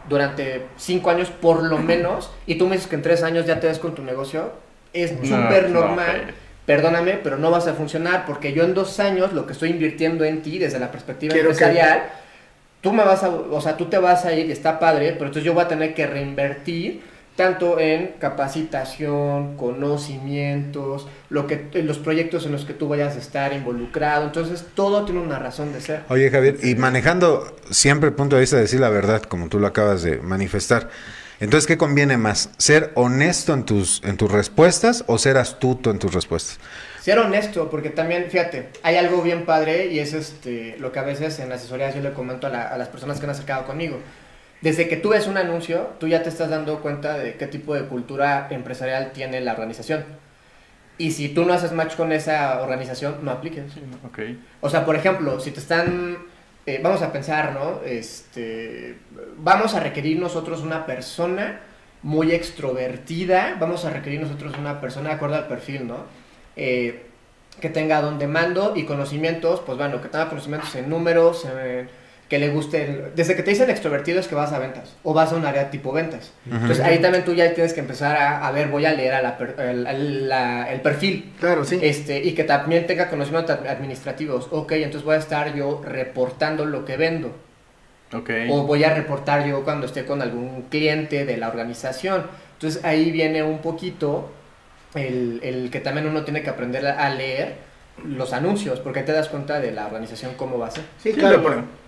durante 5 años por lo menos, y tú me dices que en 3 años ya te ves con tu negocio, es No, súper no, normal. pero- Perdóname, pero no vas a funcionar porque yo en dos años lo que estoy invirtiendo en ti desde la perspectiva Quiero que- empresarial, tú me vas a, o sea, tú te vas a ir y está padre, pero entonces yo voy a tener que reinvertir tanto en capacitación, conocimientos, lo que los proyectos en los que tú vayas a estar involucrado. Entonces, todo tiene una razón de ser. Oye, Javier, y manejando siempre el punto de vista de decir la verdad, como tú lo acabas de manifestar, entonces, ¿qué conviene más? ¿Ser honesto en tus, en tus respuestas o ser astuto en tus respuestas? Ser honesto, porque también, fíjate, hay algo bien padre y es este lo que a veces en asesorías yo le comento a, la- a las personas que han acercado conmigo. Desde que tú ves un anuncio, tú ya te estás dando cuenta de qué tipo de cultura empresarial tiene la organización. Y si tú no haces match con esa organización, no apliques. O sea, por ejemplo, si te están, eh, vamos a pensar, ¿no? Este, vamos a requerir nosotros una persona muy extrovertida, vamos a requerir nosotros una persona de acuerdo al perfil, ¿no? Eh, que tenga don de mando y conocimientos, pues bueno, que tenga conocimientos en números, en- que le guste, el- desde que te dicen extrovertido es que vas a ventas o vas a un área tipo ventas. Entonces ahí también tú ya tienes que empezar a, a ver, voy a leer a la per- el, la- el perfil. Claro, sí. Este, y que también tenga conocimientos ad- administrativos. Ok, entonces voy a estar yo reportando lo que vendo. Ok. O voy a reportar yo cuando esté con algún cliente de la organización. Entonces ahí viene un poquito el, el que también uno tiene que aprender a leer los anuncios, porque ahí te das cuenta de la organización cómo va a ser. Sí, Sí, claro. pero-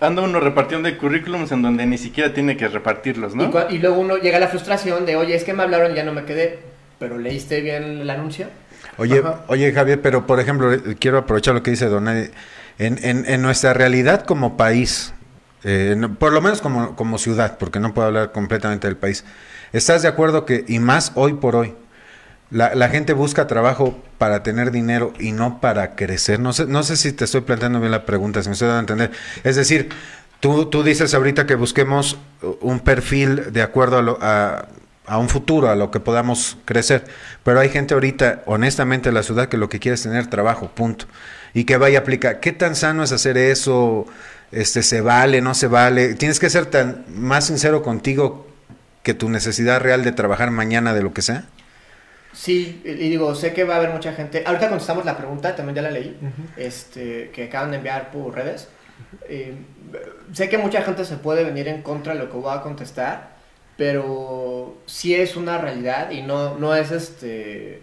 Anda uno repartiendo de currículums en donde ni siquiera tiene que repartirlos, ¿no? y luego uno llega a la frustración de, oye, es que me hablaron y ya no me quedé, pero leíste bien el anuncio. Oye, Ajá. oye Javier, pero por ejemplo, eh, quiero aprovechar lo que dice Don Eddie. En, en, en nuestra realidad como país, eh, no- por lo menos como, como ciudad, porque no puedo hablar completamente del país, ¿estás de acuerdo que, y más hoy por hoy, la, la gente busca trabajo para tener dinero y no para crecer? No sé, no sé si te estoy planteando bien la pregunta, si me estoy dando a entender. Es decir, tú, tú dices ahorita que busquemos un perfil de acuerdo a, lo- a, a un futuro, a lo que podamos crecer. Pero hay gente ahorita, honestamente, en la ciudad que lo que quiere es tener trabajo, punto. Y que vaya a aplicar. ¿Qué tan sano es hacer eso? Este, ¿Se vale, no se vale? Tienes que ser tan más sincero contigo que tu necesidad real de trabajar mañana de lo que sea? Sí, y digo, sé que va a haber mucha gente. Ahorita contestamos la pregunta, también ya la leí, este, que acaban de enviar por redes. Eh, sé que mucha gente se puede venir en contra de lo que voy a contestar, pero sí es una realidad y no, no es este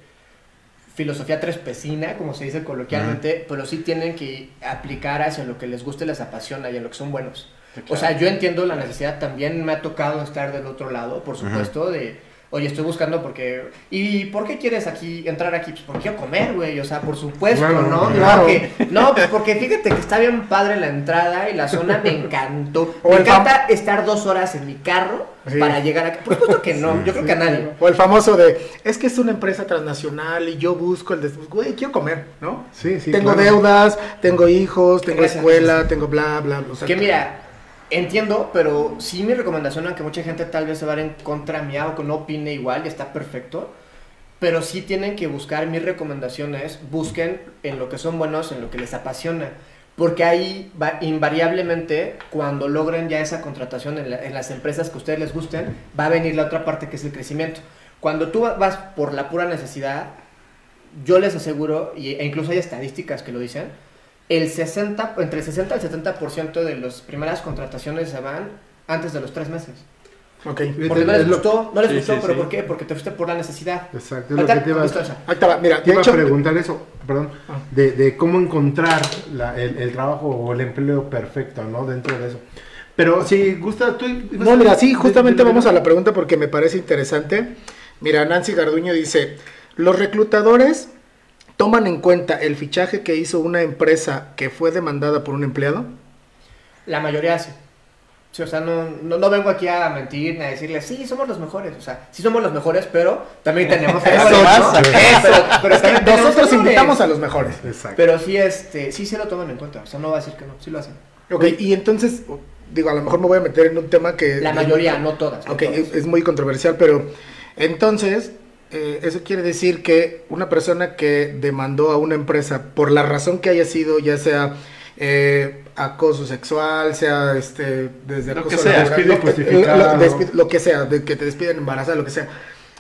filosofía trespecina, como se dice coloquialmente, pero sí tienen que aplicar hacia lo que les gusta y les apasiona y en lo que son buenos. O sea, yo entiendo la necesidad, también me ha tocado estar del otro lado, por supuesto, de, oye, estoy buscando porque, ¿y por qué quieres aquí, entrar aquí? Pues porque quiero comer, güey, o sea, por supuesto, ¿no? claro. No, pues porque fíjate que está bien padre la entrada y la zona me encantó. O me fam- encanta estar dos horas en mi carro Sí. para llegar aquí. Por supuesto que no, yo creo que a nadie. O el famoso de, es que es una empresa transnacional y yo busco el... des- Güey, quiero comer, ¿no? Sí, sí. tengo claro. deudas, tengo hijos, tengo Gracias. escuela, tengo bla, bla, bla. o sea, Que mira, entiendo, pero sí mi recomendación, aunque mucha gente tal vez se va a ir en contra mía o que no opine igual, y está perfecto, pero sí tienen que buscar, mis recomendaciones, busquen en lo que son buenos, en lo que les apasiona. Porque ahí va, invariablemente, cuando logren ya esa contratación en, en las empresas que a ustedes les gusten, va a venir la otra parte que es el crecimiento. Cuando tú va- vas por la pura necesidad, yo les aseguro, e incluso hay estadísticas que lo dicen, el 60, entre el 60 y el 70% de las primeras contrataciones se van antes de los tres meses. Ok. Porque no les gustó, no les Sí, gustó, sí, pero sí. ¿por qué? Porque te fuiste por la necesidad. Exacto, es lo que te iba, va, mira, te iba hecho... a preguntar eso, perdón, Ah. de, de cómo encontrar la- el, el trabajo o el empleo perfecto, ¿no? Dentro de eso. Pero si gusta, tú... No, mira, sí, de- justamente de- vamos a la pregunta porque me parece interesante. Mira, Nancy Garduño dice, los reclutadores toman en cuenta el fichaje que hizo una empresa que fue demandada por un empleado. La mayoría sí. Sí, o sea, no, no, no vengo aquí a mentir ni a decirles, sí, somos los mejores. O sea, sí somos los mejores, pero también tenemos Eso, errores, ¿no? eso. Pero, pero Es que nosotros invitamos a los mejores. Exacto. Pero sí, este, sí se lo toman en cuenta. O sea, no va a decir que no, sí lo hacen. Ok, y entonces, digo, a lo mejor me voy a meter en un tema que... La mayoría, no todas. Ok, todas. es, es muy controversial, pero entonces, eh, eso quiere decir que una persona que demandó a una empresa por la razón que haya sido, ya sea eh, acoso sexual, sea este desde Lo acoso que sea, laboral, despido lo, injustificado. lo- despi- lo que sea, de que te despiden embarazada, lo que sea.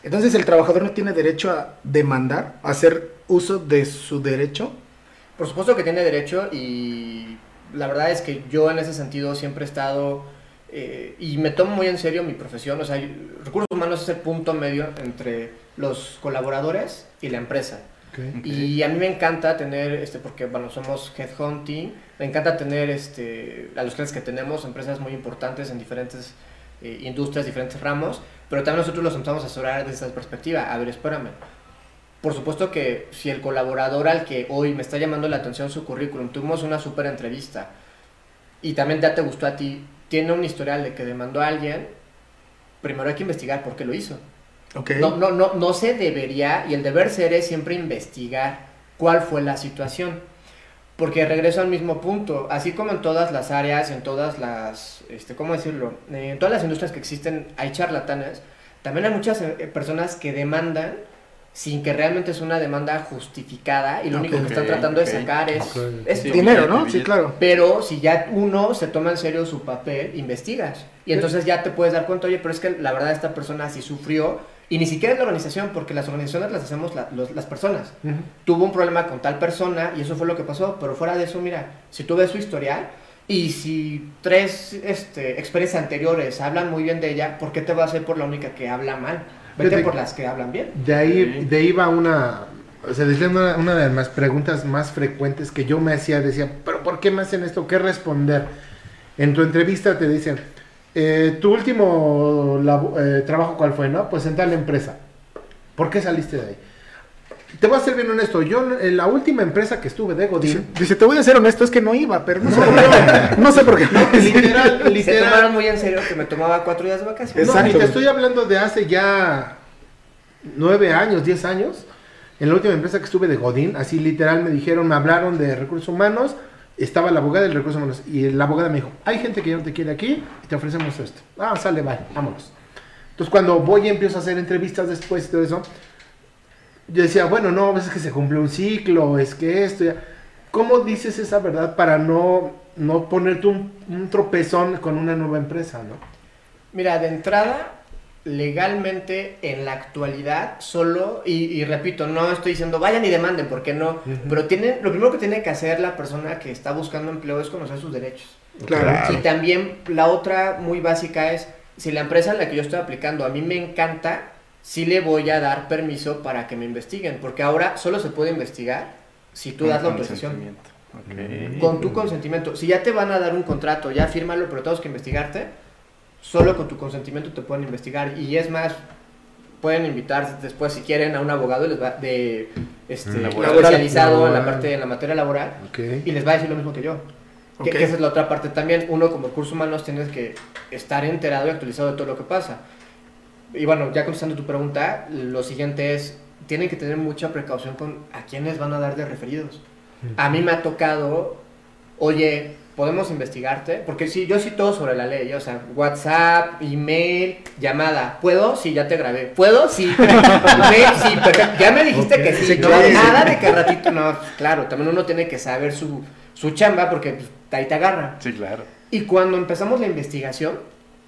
Entonces, el trabajador no tiene derecho a demandar, a hacer uso de su derecho. Por supuesto que tiene derecho y la verdad es que yo en ese sentido siempre he estado eh, y me tomo muy en serio mi profesión. O sea, recursos humanos es el punto medio entre los colaboradores y la empresa. Y a mí me encanta tener, este, porque bueno, somos headhunting, me encanta tener este, a los clientes que tenemos, empresas muy importantes en diferentes eh, industrias, diferentes ramos, pero también nosotros los empezamos a asesorar desde esa perspectiva. A ver, espérame. Por supuesto que si el colaborador al que hoy me está llamando la atención su currículum, tuvimos una super entrevista y también ya te gustó a ti, tiene un historial de que demandó a alguien, primero hay que investigar por qué lo hizo. No, no, no, no se debería, y el deber ser es siempre investigar cuál fue la situación. Porque regreso al mismo punto, así como en todas las áreas, en todas las, este, ¿cómo decirlo? Eh, en todas las industrias que existen hay charlatanes, también hay muchas eh, personas que demandan sin que realmente es una demanda justificada y lo único Ok, que están tratando de sacar es. Sí, Dinero, billete, ¿no? Sí, claro. Pero si ya uno se toma en serio su papel, investigas. Y entonces ya te puedes dar cuenta, oye, pero es que la verdad esta persona sí sufrió. Y ni siquiera es la organización, porque las organizaciones las hacemos la- los- las personas. Ujú. Tuvo un problema con tal persona y eso fue lo que pasó. Pero fuera de eso, mira, si tú ves su historial y si tres este, experiencias anteriores hablan muy bien de ella, ¿por qué te vas a ir por la única que habla mal? Vete Fíjate- por las que hablan bien. De ahí, de ahí va una, o sea, decía una, una de las preguntas más frecuentes que yo me hacía, decía, pero ¿por qué me hacen esto? ¿Qué responder? En tu entrevista te dicen, eh, tu último labo- eh, trabajo cuál fue, ¿no? Pues en tal empresa. ¿Por qué saliste de ahí? Te voy a ser bien honesto, yo en la última empresa que estuve de Dice, Godín, dice, te voy a ser honesto, es que no iba, pero no sé por qué. No sé por qué. literal, Se literal, tomaron muy en serio que me tomaba cuatro días de vacaciones. No, y Exacto. te estoy hablando de hace ya nueve años, diez años. En la última empresa que estuve de Godín, así literal me dijeron, me hablaron de recursos humanos, estaba la abogada de recursos humanos y la abogada me dijo, hay gente que ya no te quiere aquí y te ofrecemos esto. Ah, sale, bye, vámonos. Entonces cuando voy y empiezo a hacer entrevistas después y todo eso, yo decía, bueno, no, a veces que se cumple un ciclo, es que esto ya... ¿Cómo dices esa verdad para no, no ponerte un, un tropezón con una nueva empresa, no? Mira, de entrada, legalmente en la actualidad solo, y, y repito, no estoy diciendo vayan y demanden, porque no, pero tienen, lo primero que tiene que hacer la persona que está buscando empleo es conocer sus derechos. Claro. Y también la otra muy básica es, si la empresa en la que yo estoy aplicando a mí me encanta, sí le voy a dar permiso para que me investiguen, porque ahora solo se puede investigar si tú das la autorización. Con tu consentimiento. Si ya te van a dar un contrato, ya fírmalo, pero tenemos que investigarte, solo con tu consentimiento te pueden investigar. Y es más, pueden invitar después, si quieren, a un abogado y les va- de, este, Mm, laboral. especializado en la parte en la materia laboral y les va a decir lo mismo que yo. Que, esa es la otra parte también. Uno como recursos humanos tienes que estar enterado y actualizado de todo lo que pasa. Y bueno, ya contestando tu pregunta, lo siguiente es, tienen que tener mucha precaución con a quiénes van a dar de referidos. A mí me ha tocado, oye, ¿podemos investigarte? Porque sí, yo sí todo sobre la ley, o sea, WhatsApp, email, llamada. ¿Puedo? Sí, ya te grabé. ¿Puedo? Sí. Email, sí, perfecto. Ya me dijiste que sí. no, nada de que ratito, no, claro, también uno tiene que saber su, su chamba porque pues, ahí te agarra. Sí, claro. Y cuando empezamos la investigación,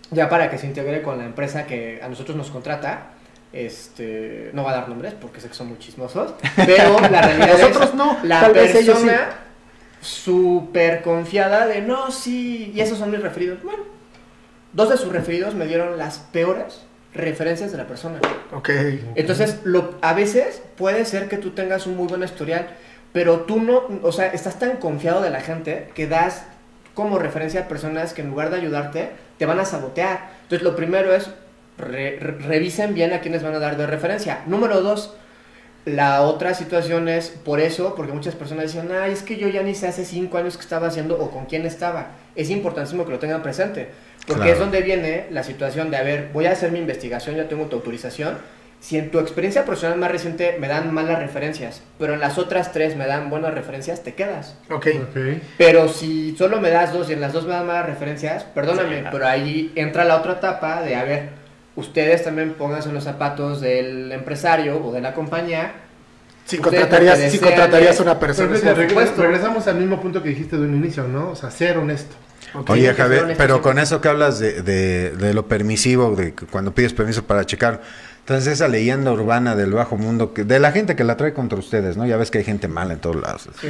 ya para que se integre con la empresa que a nosotros nos contrata, este, no va a dar nombres porque sé que son muy chismosos, pero la realidad Nosotros es no, la tal vez ellos persona súper confiada de no, sí, y esos son mis referidos. Bueno, dos de sus referidos me dieron las peores referencias de la persona. Ok. Entonces, lo, a veces puede ser que tú tengas un muy buen historial, pero tú no, o sea, estás tan confiado de la gente que das como referencia a personas que en lugar de ayudarte, te van a sabotear. Entonces, lo primero es, re- re- revisen bien a quienes van a dar de referencia. Número dos, la otra situación es por eso, porque muchas personas dicen, ay, es que yo ya ni sé hace cinco años que estaba haciendo o con quién estaba. Es importantísimo que lo tengan presente, porque Claro. es donde viene la situación de, a ver, voy a hacer mi investigación, ya tengo tu autorización. Si en tu experiencia profesional más reciente me dan malas referencias, pero en las otras tres me dan buenas referencias, te quedas. Ok. Ok. Pero si solo me das dos y en las dos me dan malas referencias, perdóname, pero ahí entra la otra etapa de, a ver, ustedes también pónganse en los zapatos del empresario o de la compañía. Si contratarías, si a una persona. Pero regresamos al mismo punto que dijiste de un inicio, ¿no? O sea, ser honesto. Oye, Javier, pero con eso que hablas de, de- de lo permisivo, de cuando pides permiso para checar, entonces esa leyenda urbana del bajo mundo, que, de la gente que la trae contra ustedes, ¿no? Ya ves que hay gente mala en todos lados. Sí.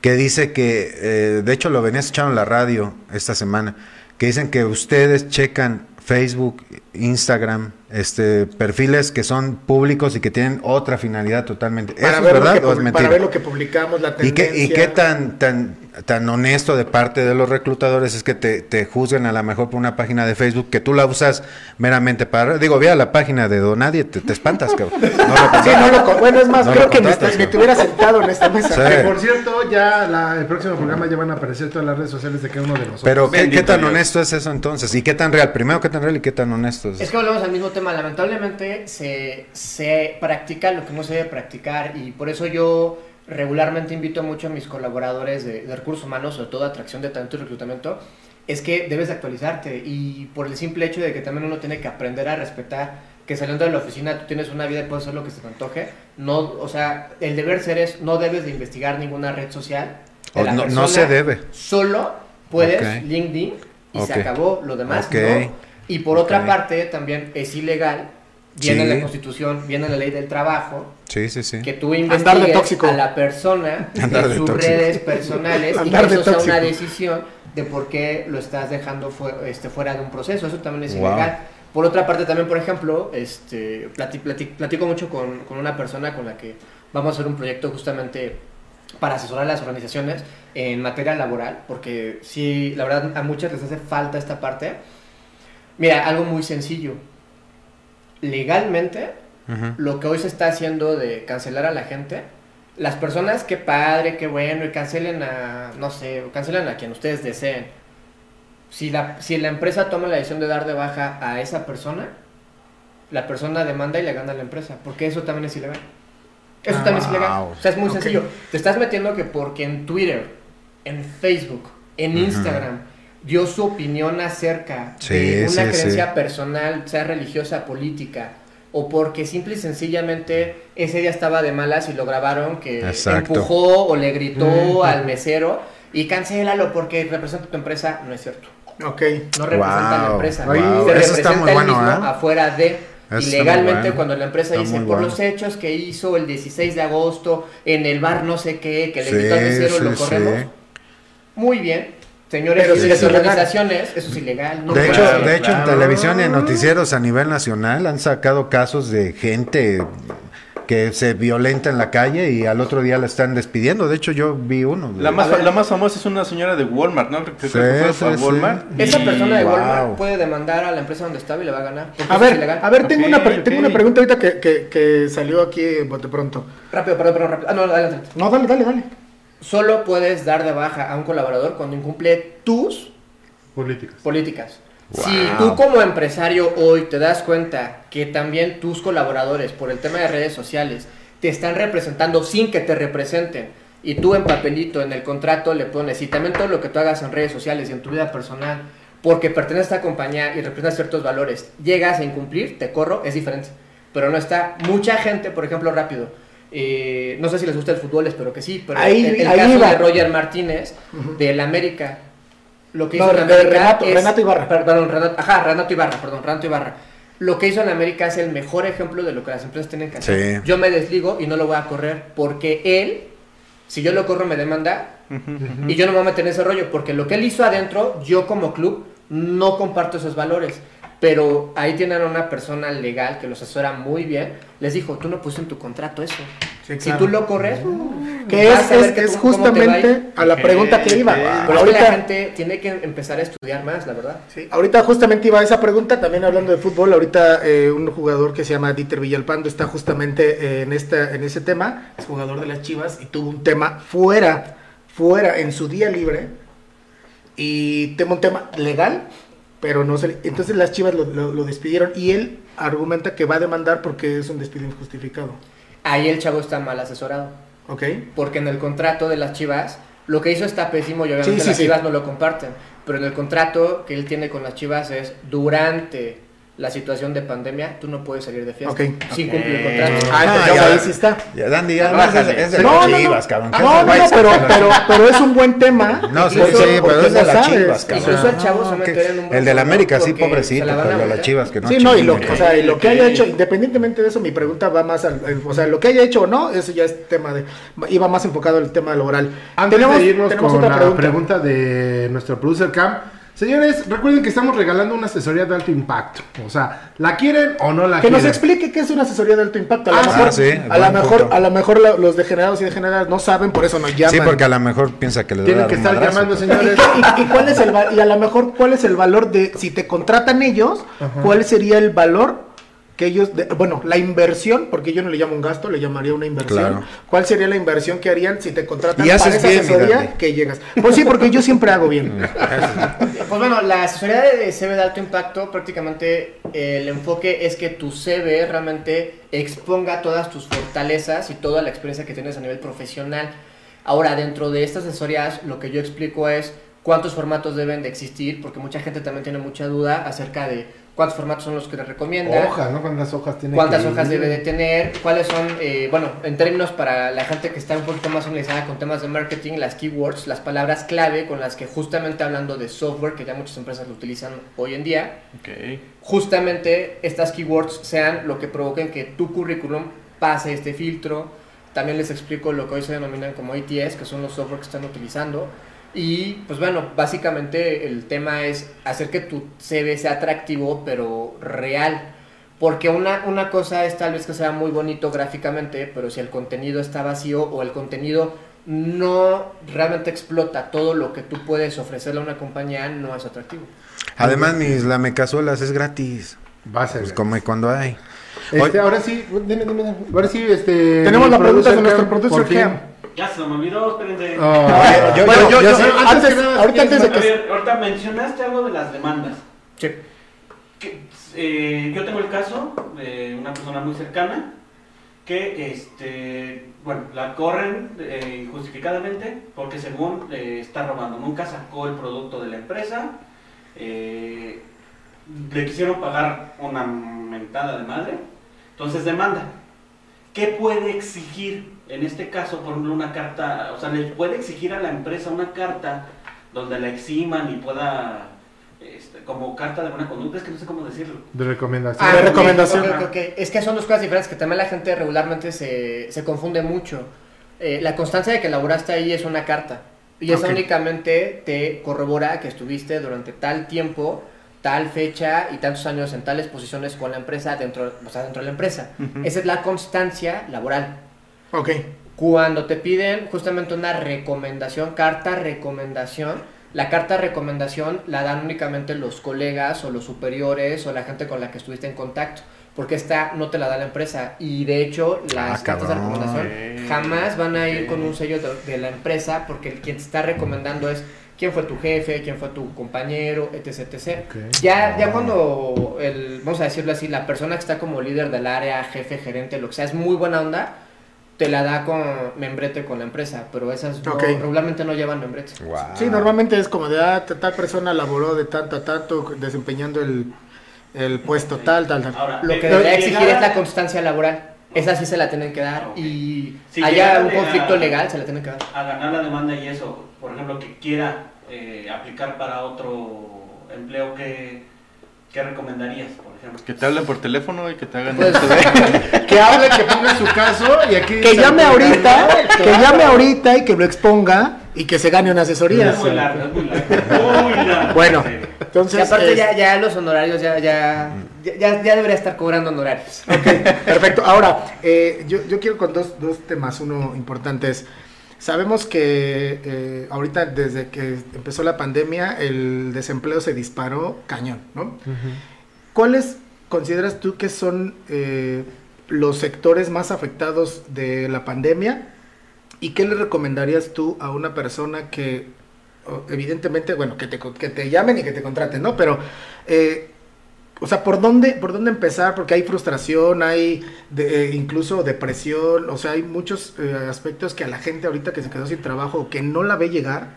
Que dice que, eh, de hecho lo venías escuchando en la radio esta semana, que dicen que ustedes checan Facebook, Instagram, este perfiles que son públicos y que tienen otra finalidad totalmente. ¿Eso Para es ver, lo verdad que, o es mentira? para ver lo que publicamos, la ¿Y tendencia. qué, y qué tan, tan, tan honesto de parte de los reclutadores es que te, te juzguen a lo mejor por una página de Facebook que tú la usas meramente para... Digo, vea la página de Donadie, te, te espantas, cabrón. No lo Sí, no lo bueno, es más, No creo que ni, contratas, ni ¿no? te hubiera sentado en esta mesa. Sí. Que por cierto, ya la- el próximo programa ya van a aparecer todas las redes sociales de cada uno de nosotros. Pero ¿qué, tan honesto es eso entonces? ¿Y qué tan real? Primero, ¿qué tan real y qué tan honesto es? Es que volvemos al mismo tema. Lamentablemente se, se practica lo que no se debe practicar y por eso yo regularmente invito mucho a mis colaboradores de, de recursos humanos, sobre todo atracción de talento y reclutamiento, es que debes de actualizarte y por el simple hecho de que también uno tiene que aprender a respetar que saliendo de la oficina tú tienes una vida y puedes hacer lo que se te antoje. No, o sea, el deber ser es no debes de investigar ninguna red social. de O la no- no se debe. Solo puedes. LinkedIn y se acabó. Lo demás no. Y por otra parte, también es ilegal, viene en Sí. la Constitución, viene en la ley del trabajo, Sí, sí, sí. que tú Andar investigues tóxico. a la persona Andar en sus tóxico. redes personales y que Andar eso sea una tóxico. decisión de por qué lo estás dejando fue- este, fuera de un proceso. Eso también es Wow. ilegal. Por otra parte, también, por ejemplo, este, plati- plati- platico mucho con, con una persona con la que vamos a hacer un proyecto justamente para asesorar a las organizaciones en materia laboral, porque sí, la verdad, a muchas les hace falta esta parte. Mira, algo muy sencillo. Legalmente, lo que hoy se está haciendo de cancelar a la gente, las personas, qué padre, qué bueno, y cancelen a, no sé, cancelen a quien ustedes deseen. Si la, si la empresa toma la decisión de dar de baja a esa persona, la persona demanda y le gana a la empresa, porque eso también es ilegal. Eso Ah, también es ilegal. wow. O sea, es muy sencillo. Te estás metiendo que porque en Twitter, en Facebook, en. Instagram, dio su opinión acerca Sí, de una sí, creencia sí. personal, sea religiosa, política, o porque simple y sencillamente ese día estaba de malas y lo grabaron que Exacto. empujó o le gritó al mesero y cancélalo porque representa tu empresa, no es cierto. Ok. No representa a la Wow, empresa. wow. Se Eso representa está muy él bueno, mismo ¿eh? afuera de. Eso está y muy legalmente bueno. cuando la empresa Está dice por bueno. los hechos que hizo el 16 de agosto en el bar no sé qué, que le Sí, gritó al mesero, sí, lo corremos. sí. Muy bien. Señores, Pero las organizaciones, eso es ilegal. no De hecho, ser. de hecho en televisión y en noticieros a nivel nacional han sacado casos de gente que se violenta en la calle y al otro día la están despidiendo. De hecho, yo vi uno. de- La más, la más famosa es una señora de Walmart, ¿no? Que Sí, fue sí, a sí. Walmart. Esa y- persona de Wow. Walmart puede demandar a la empresa donde estaba y le va a ganar. A ver, a ver, tengo, una, pre- tengo una pregunta ahorita que, que, que salió aquí de pronto. Rápido, perdón, perdón, rápido. Ah, no, adelante. No, dale, dale, dale. Solo puedes dar de baja a un colaborador cuando incumple tus Políticas. políticas. Wow. Si tú como empresario hoy te das cuenta que también tus colaboradores por el tema de redes sociales te están representando sin que te representen y tú en papelito en el contrato le pones y también todo lo que tú hagas en redes sociales y en tu vida personal porque perteneces a esta compañía y representas ciertos valores, llegas a incumplir, te corro, es diferente. Pero no está mucha gente, por ejemplo, rápido. Eh, no sé si les gusta el fútbol, espero que sí, pero Ahí- el, el ahí caso iba. de Roger Martínez del América, lo que No, hizo en América Renato- es- Renato Ibarra. per- Perdón, Renato, ajá, Renato Ibarra, perdón, Renato Ibarra. Lo que hizo en América es el mejor ejemplo de lo que las empresas tienen que hacer. Sí. Yo me desligo y no lo voy a correr porque él, si yo lo corro, me demanda y yo no me voy a meter en ese rollo porque lo que él hizo adentro, yo como club no comparto esos valores. Pero ahí tienen a una persona legal que los asesora muy bien. Les dijo, tú no pusiste en tu contrato eso. Sí, Si tú lo corres, Que vas es, a ver es, que es tú- a justamente a la pregunta que iba. Pero es que la Ahorita, gente tiene que empezar a estudiar más, la verdad. sí, ahorita justamente iba a esa pregunta, también hablando de fútbol, ahorita eh, un jugador que se llama Dieter Villalpando está justamente eh, en, esta, en ese tema, es jugador de las Chivas y tuvo un tema fuera, fuera, en su día libre, y tengo un tema legal, pero no se le- Entonces las Chivas lo, lo- lo despidieron y él argumenta que va a demandar porque es un despido injustificado. Ahí el chavo está mal asesorado. ¿Ok? Porque en el contrato de las Chivas, lo que hizo está pésimo y obviamente Sí, sí, las sí. Chivas no lo comparten. Pero en el contrato que él tiene con las Chivas es durante la situación de pandemia, tú no puedes salir de fiesta. Ok. Sin cumplir el contrato. Ah, entonces ya. ahí sí está. Ya, Dandy, ya Bájale. es, es de No, las no, chivas, cabrón. Ah, ¿Qué no, no, no, pero, pero, pero es un buen tema. No, sí, sí, pero es de las chivas, cabrón. Incluso el chavo se va a que- meter en un El de la bolsón, América, sí, pobrecito, pero de las chivas que no. Sí, no, y lo, o sea, y lo que haya hecho, independientemente de eso, mi pregunta va más al, o sea, lo que haya hecho o no, eso ya es tema de, iba más enfocado al tema laboral. Antes tenemos de irnos tenemos con otra la pregunta. de nuestro producer Cam. Señores, recuerden que estamos regalando una asesoría de alto impacto. O sea, ¿la quieren o no la Que nos quieren? explique qué es una asesoría de alto impacto. A lo Ah, mejor, sí, a lo mejor, punto. a lo mejor la- los degenerados y degeneradas no saben, por eso nos llaman. Sí, porque a lo mejor piensa que le Tienen que estar madrazo, llamando, señores. ¿Y, y cuál es el y a lo mejor cuál es el valor de si te contratan ellos, cuál sería el valor que ellos de- bueno, la inversión, porque yo no le llamo un gasto, le llamaría una inversión. Claro. ¿Cuál sería la inversión que harían si te contratan Y para haces esa bien, asesoría que llegas? Pues sí, porque yo siempre hago bien. Pues bueno, la asesoría de CV de alto impacto, prácticamente eh, el enfoque es que tu CV realmente exponga todas tus fortalezas y toda la experiencia que tienes a nivel profesional. Ahora, dentro de estas asesorías, lo que yo explico es cuántos formatos deben de existir, porque mucha gente también tiene mucha duda acerca de cuántos formatos son los que te recomienda. Hojas, ¿no? ¿Cuántas hojas tiene ¿Cuántas que hojas ir? debe de tener? ¿Cuáles son, eh, bueno, en términos para la gente que está un poquito más familiarizada con temas de marketing, las keywords, las palabras clave con las que justamente hablando de software, que ya muchas empresas lo utilizan hoy en día, Ok. justamente estas keywords sean lo que provoquen que tu currículum pase este filtro. También les explico lo que hoy se denominan como ATS, que son los software que están utilizando. Y pues bueno, básicamente el tema es hacer que tu CV sea atractivo, pero real. Porque una, una cosa es tal vez que sea muy bonito gráficamente, pero si el contenido está vacío o el contenido no realmente explota todo lo que tú puedes ofrecerle a una compañía, no es atractivo. Además, mis lamecazuelas es gratis. Va a ser. Pues como cuando hay. Este, ahora sí, dime, dime. Ahora sí, este. Tenemos la pregunta de nuestro fin. Cam. Ya se me olvidó, espérense. Oh, yo- Bueno, yo- yo yo- sí- antes, nada, ahorita antes de A que ver, ahorita mencionaste algo de las demandas. Sí. Que, eh, yo tengo el caso de una persona muy cercana que, este, bueno, la corren eh, injustificadamente porque según eh, está robando. Nunca sacó el producto de la empresa. eh, le quisieron pagar una mentada de madre. Entonces demanda. ¿Qué puede exigir? En este caso, por ejemplo, una carta, o sea, le puede exigir a la empresa una carta donde la eximan y pueda este, como carta de buena conducta, es que no sé cómo decirlo. De recomendación. Ah, de recomendación. ok, ok, ok. Es que son dos cosas diferentes que también la gente regularmente se, se confunde mucho. Eh, la constancia de que laboraste ahí es una carta. Y esa únicamente te corrobora que estuviste durante tal tiempo, tal fecha y tantos años en tales posiciones con la empresa dentro, o sea, dentro de la empresa. Esa es la constancia laboral. Ok. Cuando te piden justamente una recomendación, carta recomendación, la carta recomendación la dan únicamente los colegas o los superiores o la gente con la que estuviste en contacto, porque esta no te la da la empresa y de hecho las Ah, cartas de recomendación jamás van a ir con un sello de, de la empresa porque el quien te está recomendando es quién fue tu jefe, quién fue tu compañero, etc. etc. Ok. Ya, ya cuando, el, vamos a decirlo así, la persona que está como líder del área, jefe, gerente, lo que sea, es muy buena onda, te la da con membrete con la empresa, pero esas no- regularmente no llevan membrete. Sí, normalmente es como de, ah, tal persona laboró de tanto a tanto, desempeñando el, el puesto tal, tal, tal. Ahora, Lo que de debería exigir es la constancia laboral. Esa sí se la tienen que dar Ok. y Si haya un conflicto a- legal, se la tienen que dar. a ganar la demanda y eso, por ejemplo, que quiera eh, aplicar para otro empleo, ¿qué, qué recomendarías? Que te hablen por teléfono y que te hagan Pues, Que hable, que ponga su caso y aquí. Que llame ahorita, que Claro. llame ahorita y que lo exponga y que se gane una asesoría. Es muy largo, es muy largo. Muy largo. Bueno, Sí. entonces... Y aparte es- ya, ya los honorarios, ya, ya, ya, ya, ya debería estar cobrando honorarios. Perfecto. Ahora, eh, yo, yo quiero con dos, dos temas. Uno importante es, sabemos que eh, ahorita desde que empezó la pandemia el desempleo se disparó cañón, ¿no? ¿Cuáles consideras tú que son eh, los sectores más afectados de la pandemia? ¿Y qué le recomendarías tú a una persona que, evidentemente, bueno, que te, que te llamen y que te contraten, ¿no? Pero, eh, o sea, ¿por dónde, ¿por dónde empezar? Porque hay frustración, hay de- eh, incluso depresión, o sea, hay muchos eh, aspectos que a la gente ahorita que se quedó sin trabajo que no la ve llegar,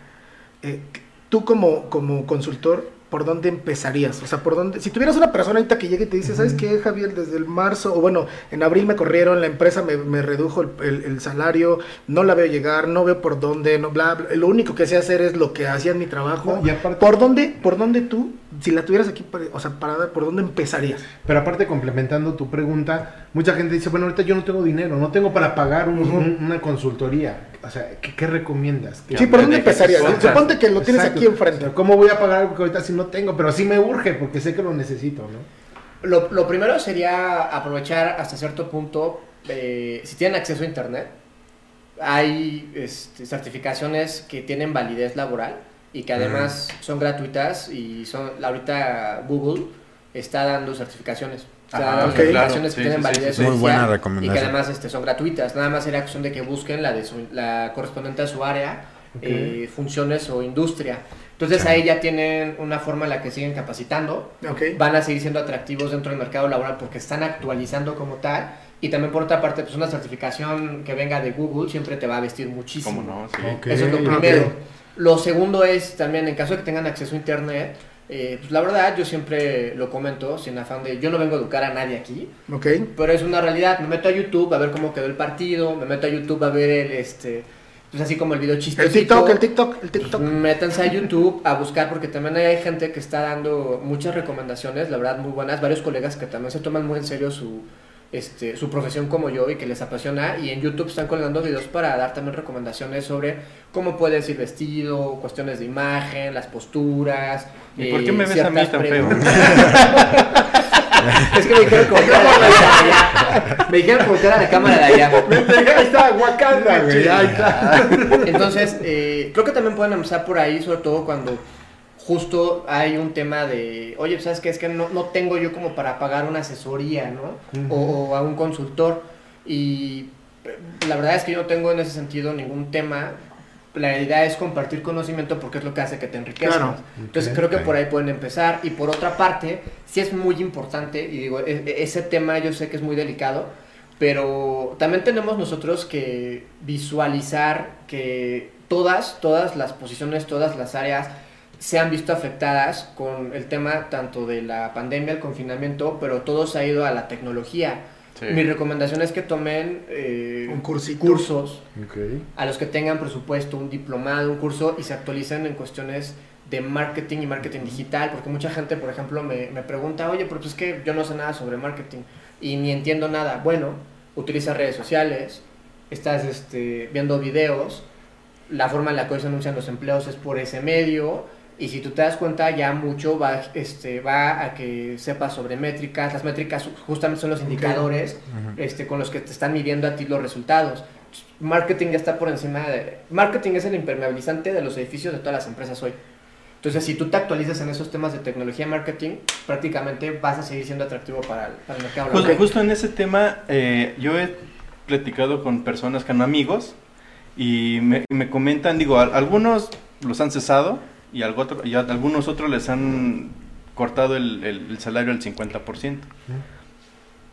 tú como, como consultor, ¿por dónde empezarías? O sea, ¿por dónde? Si tuvieras una persona ahorita que llegue y te dice, ¿sabes qué, Javier? Desde el marzo, o bueno, en abril me corrieron, la empresa me, me redujo el, el- el salario, no la veo llegar, no veo por dónde, no, bla, bla, lo único que sé hacer es lo que hacía en mi trabajo. No, y aparte- ¿Por dónde, por dónde tú, si la tuvieras aquí, o sea, parada, ¿por dónde empezarías? Pero aparte, complementando tu pregunta, mucha gente dice, bueno, ahorita yo no tengo dinero, no tengo para pagar un- una consultoría. O sea, ¿qué, qué recomiendas? ¿Qué- Sí, ¿por dónde empezarías? Suponte que lo tienes Exacto. aquí O enfrente. sea, ¿Cómo voy a pagar algo que ahorita sí no tengo? Pero sí me urge porque sé que lo necesito, ¿no? Lo, lo primero sería aprovechar hasta cierto punto, eh, si tienen acceso a Internet, hay este, certificaciones que tienen validez laboral y que además son gratuitas y son ahorita Google está dando certificaciones. Está Ah, dando ok, certificaciones claro. que Sí, tienen sí, sí, validez sí. Muy buena oficial y recomendación. que además este, son gratuitas. Nada más sería cuestión de que busquen la, de su- la correspondiente a su área, Ok. eh, funciones o industria. Entonces ahí ya tienen una forma en la que siguen capacitando Ok. van a seguir siendo atractivos dentro del mercado laboral porque están actualizando como tal. Y también por otra parte, pues una certificación que venga de Google siempre te va a vestir muchísimo. ¿Cómo no? Eso es lo primero. Lo segundo es también, en caso de que tengan acceso a internet, eh, pues la verdad yo siempre lo comento sin afán de, yo no vengo a educar a nadie aquí, Ok. pero es una realidad. Me meto a YouTube a ver cómo quedó el partido, me meto a YouTube a ver el, este, pues así como el video chistosito. El TikTok, el TikTok, el TikTok. Métanse a YouTube a buscar porque también hay gente que está dando muchas recomendaciones, la verdad muy buenas, varios colegas que también se toman muy en serio su este su profesión como yo y que les apasiona y en YouTube están colgando videos para dar también recomendaciones sobre cómo puedes ir vestido, cuestiones de imagen, las posturas. ¿Y por qué me ves a mí tan feo? es que me dijeron como que era la cámara de allá. Me dijeron como que era la cámara de allá. Ahí está Wakanda, güey. Ahí está. Entonces, eh, creo que también pueden empezar por ahí, sobre todo cuando justo hay un tema de, oye, ¿sabes qué? Es que no, no tengo yo como para pagar una asesoría, ¿no? o, o a un consultor. Y eh, la verdad es que yo no tengo en ese sentido ningún tema. La idea es compartir conocimiento porque es lo que hace que te enriquezcas. Claro. Entonces Ok. creo que por ahí pueden empezar. Y por otra parte, sí es muy importante, y digo, e- e- ese tema yo sé que es muy delicado, pero también tenemos nosotros que visualizar que todas, todas las posiciones, todas las áreas se han visto afectadas con el tema tanto de la pandemia, el confinamiento, pero todo se ha ido a la tecnología. Sí. Mi recomendación es que tomen eh, Un cursos Ok. a los que tengan presupuesto, un diplomado, un curso y se actualicen en cuestiones de marketing y marketing digital, porque mucha gente, por ejemplo, me, me pregunta, oye, pero pues es que yo no sé nada sobre marketing y ni entiendo nada. Bueno, utiliza redes sociales, estás este, viendo videos, la forma en la que hoy se anuncian los empleos es por ese medio, y si tú te das cuenta, ya mucho va, este, va a que sepas sobre métricas. Las métricas justamente son los indicadores este, con los que te están midiendo a ti los resultados. Marketing ya está por encima de... Marketing es el impermeabilizante de los edificios de todas las empresas hoy. Entonces, si tú te actualizas en esos temas de tecnología y marketing, prácticamente vas a seguir siendo atractivo para el, para el mercado Pues laboral. justo en ese tema, eh, yo he platicado con personas, con amigos, y me, y me comentan, digo, al- algunos los han cesado y, algunos otros les han cortado el, salario al 50%.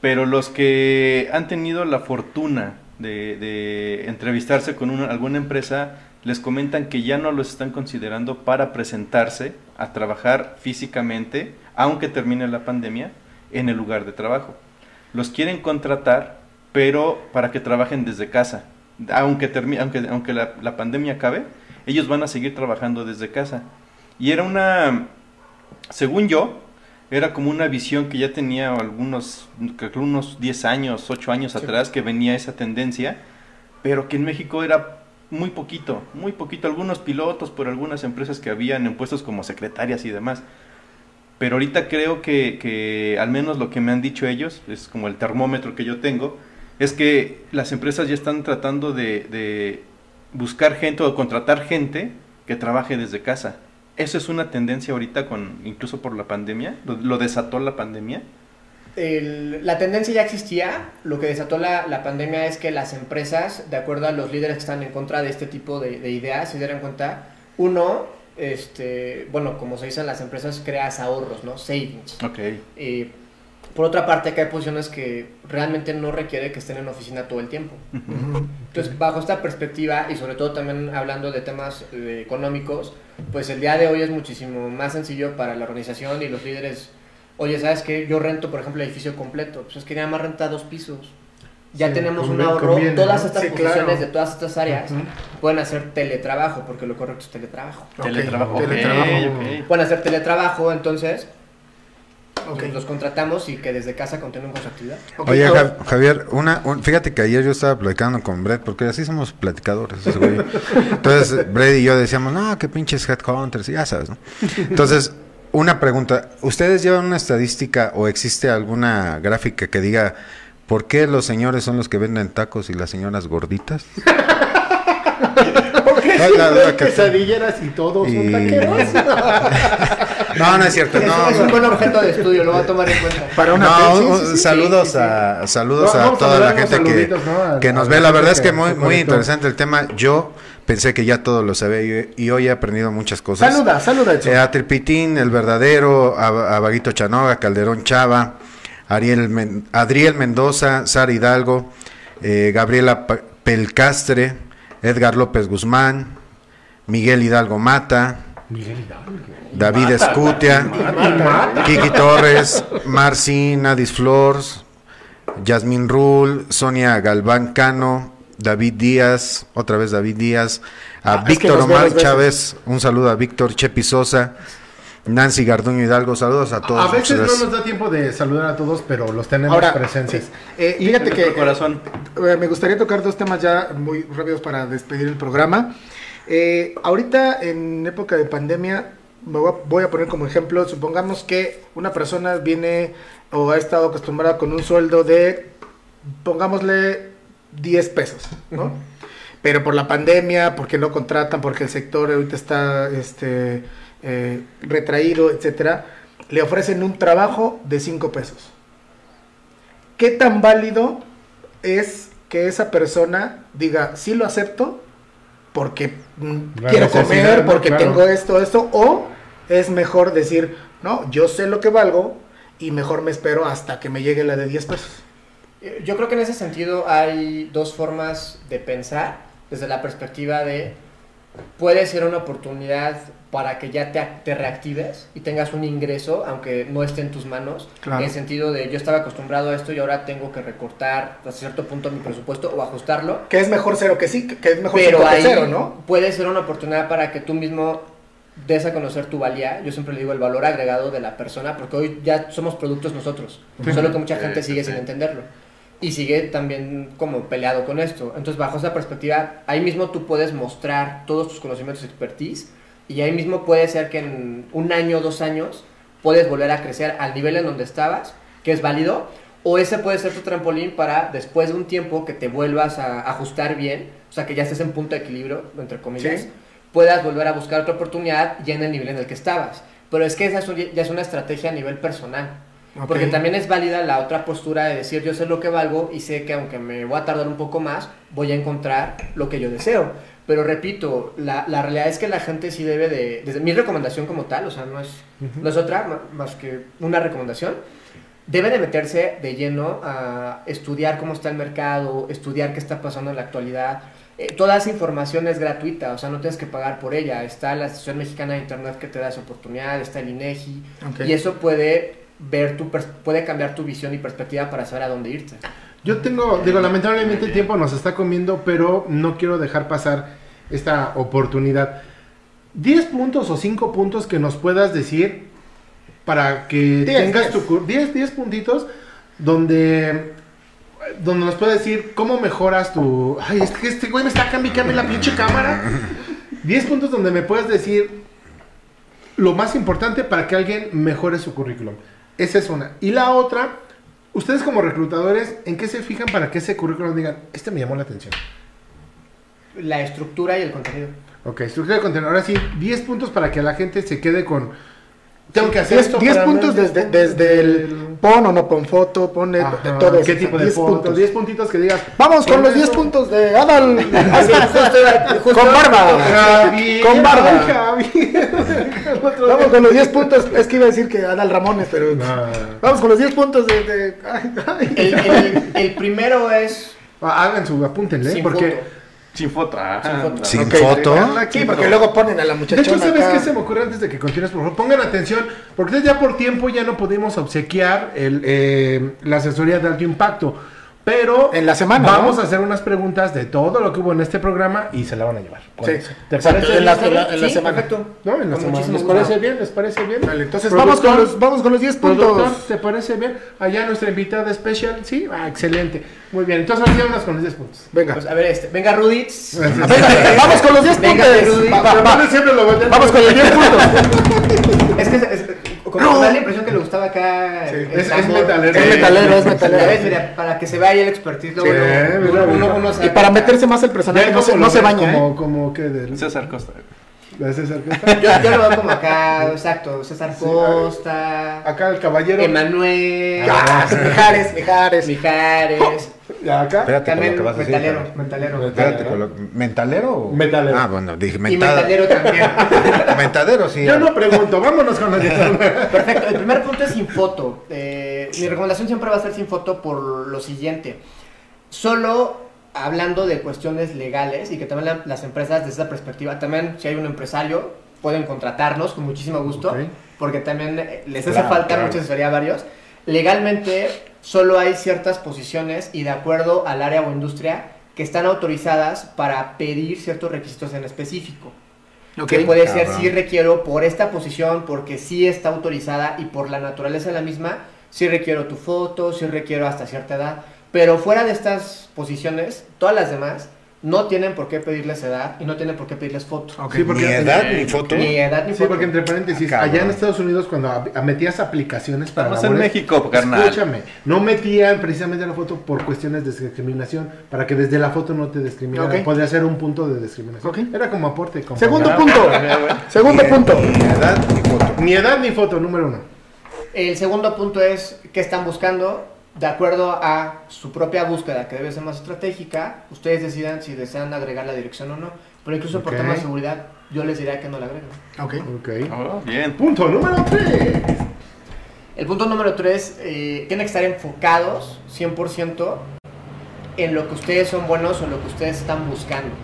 Pero los que han tenido la fortuna de, entrevistarse con una- alguna empresa, les comentan que ya no los están considerando para presentarse a trabajar físicamente, aunque termine la pandemia, en el lugar de trabajo. Los quieren contratar, pero para que trabajen desde casa. Aunque, termi- aunque, aunque la pandemia acabe, ellos van a seguir trabajando desde casa. Y era una, según yo, era como una visión que ya tenía algunos, unos 10 años, 8 años atrás, que venía esa tendencia, pero que en México era muy poquito, muy poquito. Algunos pilotos por algunas empresas que habían en puestos como secretarias y demás. Pero ahorita creo que, que al menos lo que me han dicho ellos, es como el termómetro que yo tengo, es que las empresas ya están tratando de, de buscar gente o contratar gente que trabaje desde casa. Eso es una tendencia ahorita con incluso por la pandemia, lo, lo desató la pandemia. El- la tendencia ya existía, lo que desató la, la pandemia es que las empresas, de acuerdo a los líderes que están en contra de este tipo de, de ideas, se dieran cuenta, uno, este, bueno, como se dice en las empresas, creas ahorros, ¿no? Savings. Ok. Eh, por otra parte, que hay posiciones que realmente no requiere que estén en oficina todo el tiempo. Entonces, bajo esta perspectiva y sobre todo también hablando de temas eh, económicos, pues el día de hoy es muchísimo más sencillo para la organización y los líderes. Oye, ¿sabes qué? Yo rento, por ejemplo, el edificio completo. Pues es que nada más renta dos pisos. Ya Sí, tenemos un ahorro. conviene, Todas ¿no? estas Sí, posiciones claro. de todas estas áreas pueden hacer teletrabajo, porque lo correcto es teletrabajo. Ok, Teletrabajo. ok, teletrabajo. ok. Pueden hacer teletrabajo, entonces Ok. pues, los contratamos y que desde casa continúen con su actividad. Oye, Javier, una, un- fíjate que ayer yo estaba platicando con Brett, porque así somos platicadores. ese güey. Entonces, Brett y yo decíamos, no, qué pinches headhunters, ya sabes, ¿no? Entonces, una pregunta, ¿ustedes llevan una estadística o existe alguna gráfica que diga por qué los señores son los que venden tacos y las señoras gorditas? Porque No, quesadilleras y todos son Y- taqueros. No, no es cierto, Es, no. es un buen objeto de estudio, lo voy a tomar en cuenta. Para una No, Pepsi, un- sí, sí, sí. saludos sí, sí. a saludos No, a toda la gente que, saluditos, ¿no? A- que nos ve. La verdad es que muy muy interesante el tema. Yo pensé que ya todo lo sabía y, y hoy he aprendido muchas cosas. Saluda, saluda. Eh, a Tripitín, el verdadero, a, a Vaguito Chanoga, Calderón Chava, Ariel Men- Adriel Mendoza, Sara Hidalgo, eh, Gabriela Pelcastre, Edgar López Guzmán, Miguel Hidalgo Mata, David Escutia, Kiki Torres, Marci Nadis Flores, Yasmín Rul, Sonia Galván Cano, David Díaz, otra vez David Díaz, a Ah, es que Víctor Omar. Chávez, un saludo a Víctor Chepi Sosa, Nancy Garduño Hidalgo, saludos a todos. A veces no nos da tiempo de saludar a todos, pero los tenemos Ahora, presentes. eh, fíjate En que corazón. eh, me gustaría tocar dos temas ya muy rápidos para despedir el programa. Eh, ahorita en época de pandemia, me voy a, voy a poner como ejemplo, supongamos que una persona viene o ha estado acostumbrada con un sueldo de, pongámosle 10 pesos, ¿no? Pero por la pandemia, porque no contratan, porque el sector ahorita está este, eh, retraído, etcétera, le ofrecen un trabajo de 5 pesos. ¿Qué tan válido es que esa persona diga, sí lo acepto porque mm, La quiero comer, porque Claro. tengo esto, esto, o es mejor decir, no, yo sé lo que valgo y mejor me espero hasta que me llegue la de 10 pesos? Eh, Yo creo que en ese sentido hay dos formas de pensar desde la perspectiva de puede ser una oportunidad para que ya te, te reactives y tengas un ingreso, aunque no esté en tus manos, Claro. en el sentido de yo estaba acostumbrado a esto y ahora tengo que recortar a cierto punto mi presupuesto o ajustarlo. Que es mejor cero que sí, que es mejor Pero cinco que ahí cero, ¿no? puede ser una oportunidad para que tú mismo des a conocer tu valía. Yo siempre le digo el valor agregado de la persona, porque hoy ya somos productos nosotros. Solo que mucha gente Sí, sigue sí, sin sí. entenderlo. Y sigue también como peleado con esto. Entonces, bajo esa perspectiva, ahí mismo tú puedes mostrar todos tus conocimientos y expertise. Y ahí mismo puede ser que en un año o dos años puedes volver a crecer al nivel en donde estabas, que es válido. O ese puede ser tu trampolín para después de un tiempo que te vuelvas a ajustar bien, o sea, que ya estés en punto de equilibrio, entre comillas, Sí. puedas volver a buscar otra oportunidad ya en el nivel en el que estabas. Pero es que esa es un- ya es una estrategia a nivel personal. Porque también es válida la otra postura de decir yo sé lo que valgo y sé que aunque me voy a tardar un poco más, voy a encontrar lo que yo deseo. Pero repito, la, la realidad es que la gente sí debe de... Desde mi recomendación como tal, o sea, no es, no es otra más que una recomendación, debe de meterse de lleno a estudiar cómo está el mercado, estudiar qué está pasando en la actualidad. Eh, toda esa información es gratuita, o sea, no tienes que pagar por ella. Está la Asociación Mexicana de Internet que te da esa oportunidad, está el INEGI, y eso puede ver tu pers- puede cambiar tu visión y perspectiva para saber a dónde irte. Yo tengo, digo, lamentablemente el tiempo nos está comiendo, pero no quiero dejar pasar esta oportunidad. 10 puntos o 5 puntos que nos puedas decir para que Diez, tengas diez. tu cur- 10 10 puntitos donde donde nos puedes decir cómo mejoras tu ay, es que este güey me está cambiando la pinche cámara. 10 puntos donde me puedes decir lo más importante para que alguien mejore su currículum. Esa es una. Y la otra, ustedes como reclutadores, ¿en qué se fijan para que ese currículum digan, este me llamó la atención? La estructura y el contenido. Ok, estructura de contenido. Ahora sí, 10 puntos para que la gente se quede con... Tengo que hacer 10 esto. 10 para puntos desde, desde el pon o no pon foto, pone Ajá, todo. ¿Qué tipo de 10 fotos? puntos. 10 puntitos que digas. Vamos con Con los 10 eso- puntos de Adal. Justo- con barba. Con barba. Vamos con los 10 puntos. Es que iba a decir que Adal Ramones, pero. No. Vamos con los 10 puntos de. de- ay, ay. El, el- el primero es Ah, Hagan su, apúntenle, sin porque... foto. Sin foto. ah, Sin foto. Sin Ok, foto. Sí, porque luego ponen a la De muchachona. hecho, ¿sabes acá. qué se me ocurre antes de que continúes? Por favor, pongan atención, porque ya por tiempo ya no pudimos obsequiar el, eh, la asesoría de alto impacto. Pero En la semana, vamos ¿no? a hacer unas preguntas de todo lo que hubo en este programa y se la van a llevar. Sí. ¿Te parece? en la- en la- en la Sí, semana. perfecto. ¿No? En la semana. ¿Les parece bien? ¿Les parece bien? Vale, entonces vamos con, los, vamos con los 10 Productor, puntos. ¿te parece bien? Allá nuestra invitada especial, ¿sí? Ah, excelente. Muy bien, entonces ahora vámonos con los 10 puntos. Venga. Pues, a ver, este, venga Ruditz. Venga, vamos con los 10 Venga, puntos. Rudy. Va, va, va. Siempre lo. Vamos con los 10 puntos. Es que es, es- como me da la impresión que le gustaba acá. Sí, es- es metalero. Es metalero, es metalero. Ves, mira, para que se vea ahí el expertise, luego Sí, luego, mira, uno, mira. uno, uno Y para meterse más el personaje, no se, como no baña, ¿eh? Como, como que del... César Costa. César Costa. Yo, yo lo veo como acá, exacto, César Costa, Acá el caballero. Emanuel, Ah, Mijares, Mijares. Mijares, Y acá. Espérate con lo que vas a decir. metalero, Javier. metalero. Espérate con lo... ¿Mentalero? o- Metalero. Ah, bueno, dije Y mentada. metalero también. Mentadero, sí. Yo no pregunto, vámonos con 10 Perfecto, el primer punto es sin foto. Eh, mi recomendación siempre va a ser sin foto por lo siguiente. Solo hablando de cuestiones legales y que también la- las empresas desde esa perspectiva, también si hay un empresario, pueden contratarnos con muchísimo gusto, porque también eh, les hace Claro, falta claro. mucha asesoría a varios. Legalmente solo hay ciertas posiciones y de acuerdo al área o industria que están autorizadas para pedir ciertos requisitos en específico. Que puede ser sí requiero por esta posición, porque sí está autorizada y por la naturaleza de la misma, sí requiero tu foto, sí requiero hasta cierta edad. Pero fuera de estas posiciones, todas las demás no tienen por qué pedirles edad y no tienen por qué pedirles foto. Ok. Sí, porque- Ni edad ni foto. Ni edad ni Sí, foto. porque entre paréntesis, Ah, allá en Estados Unidos cuando a- metías aplicaciones para Estamos en labores, México, carnal. Escúchame, no metían precisamente la foto por cuestiones de discriminación, para que desde la foto no te discriminaran. Ok. Podría ser un punto de discriminación. Ok. Era como aporte. compañero. Segundo punto. Segundo Ni- punto. Ni edad ni foto. Ni edad ni foto, número uno. El segundo punto es qué están buscando. De acuerdo a su propia búsqueda, que debe ser más estratégica, ustedes decidan si desean agregar la dirección o no. Pero incluso por Ok. tema de seguridad, yo les diría que no la agreguen. Ok. Ok. Oh, bien. Punto número tres. El punto número 3, tiene que estar enfocados 100% en lo que ustedes son buenos o en lo que ustedes están buscando.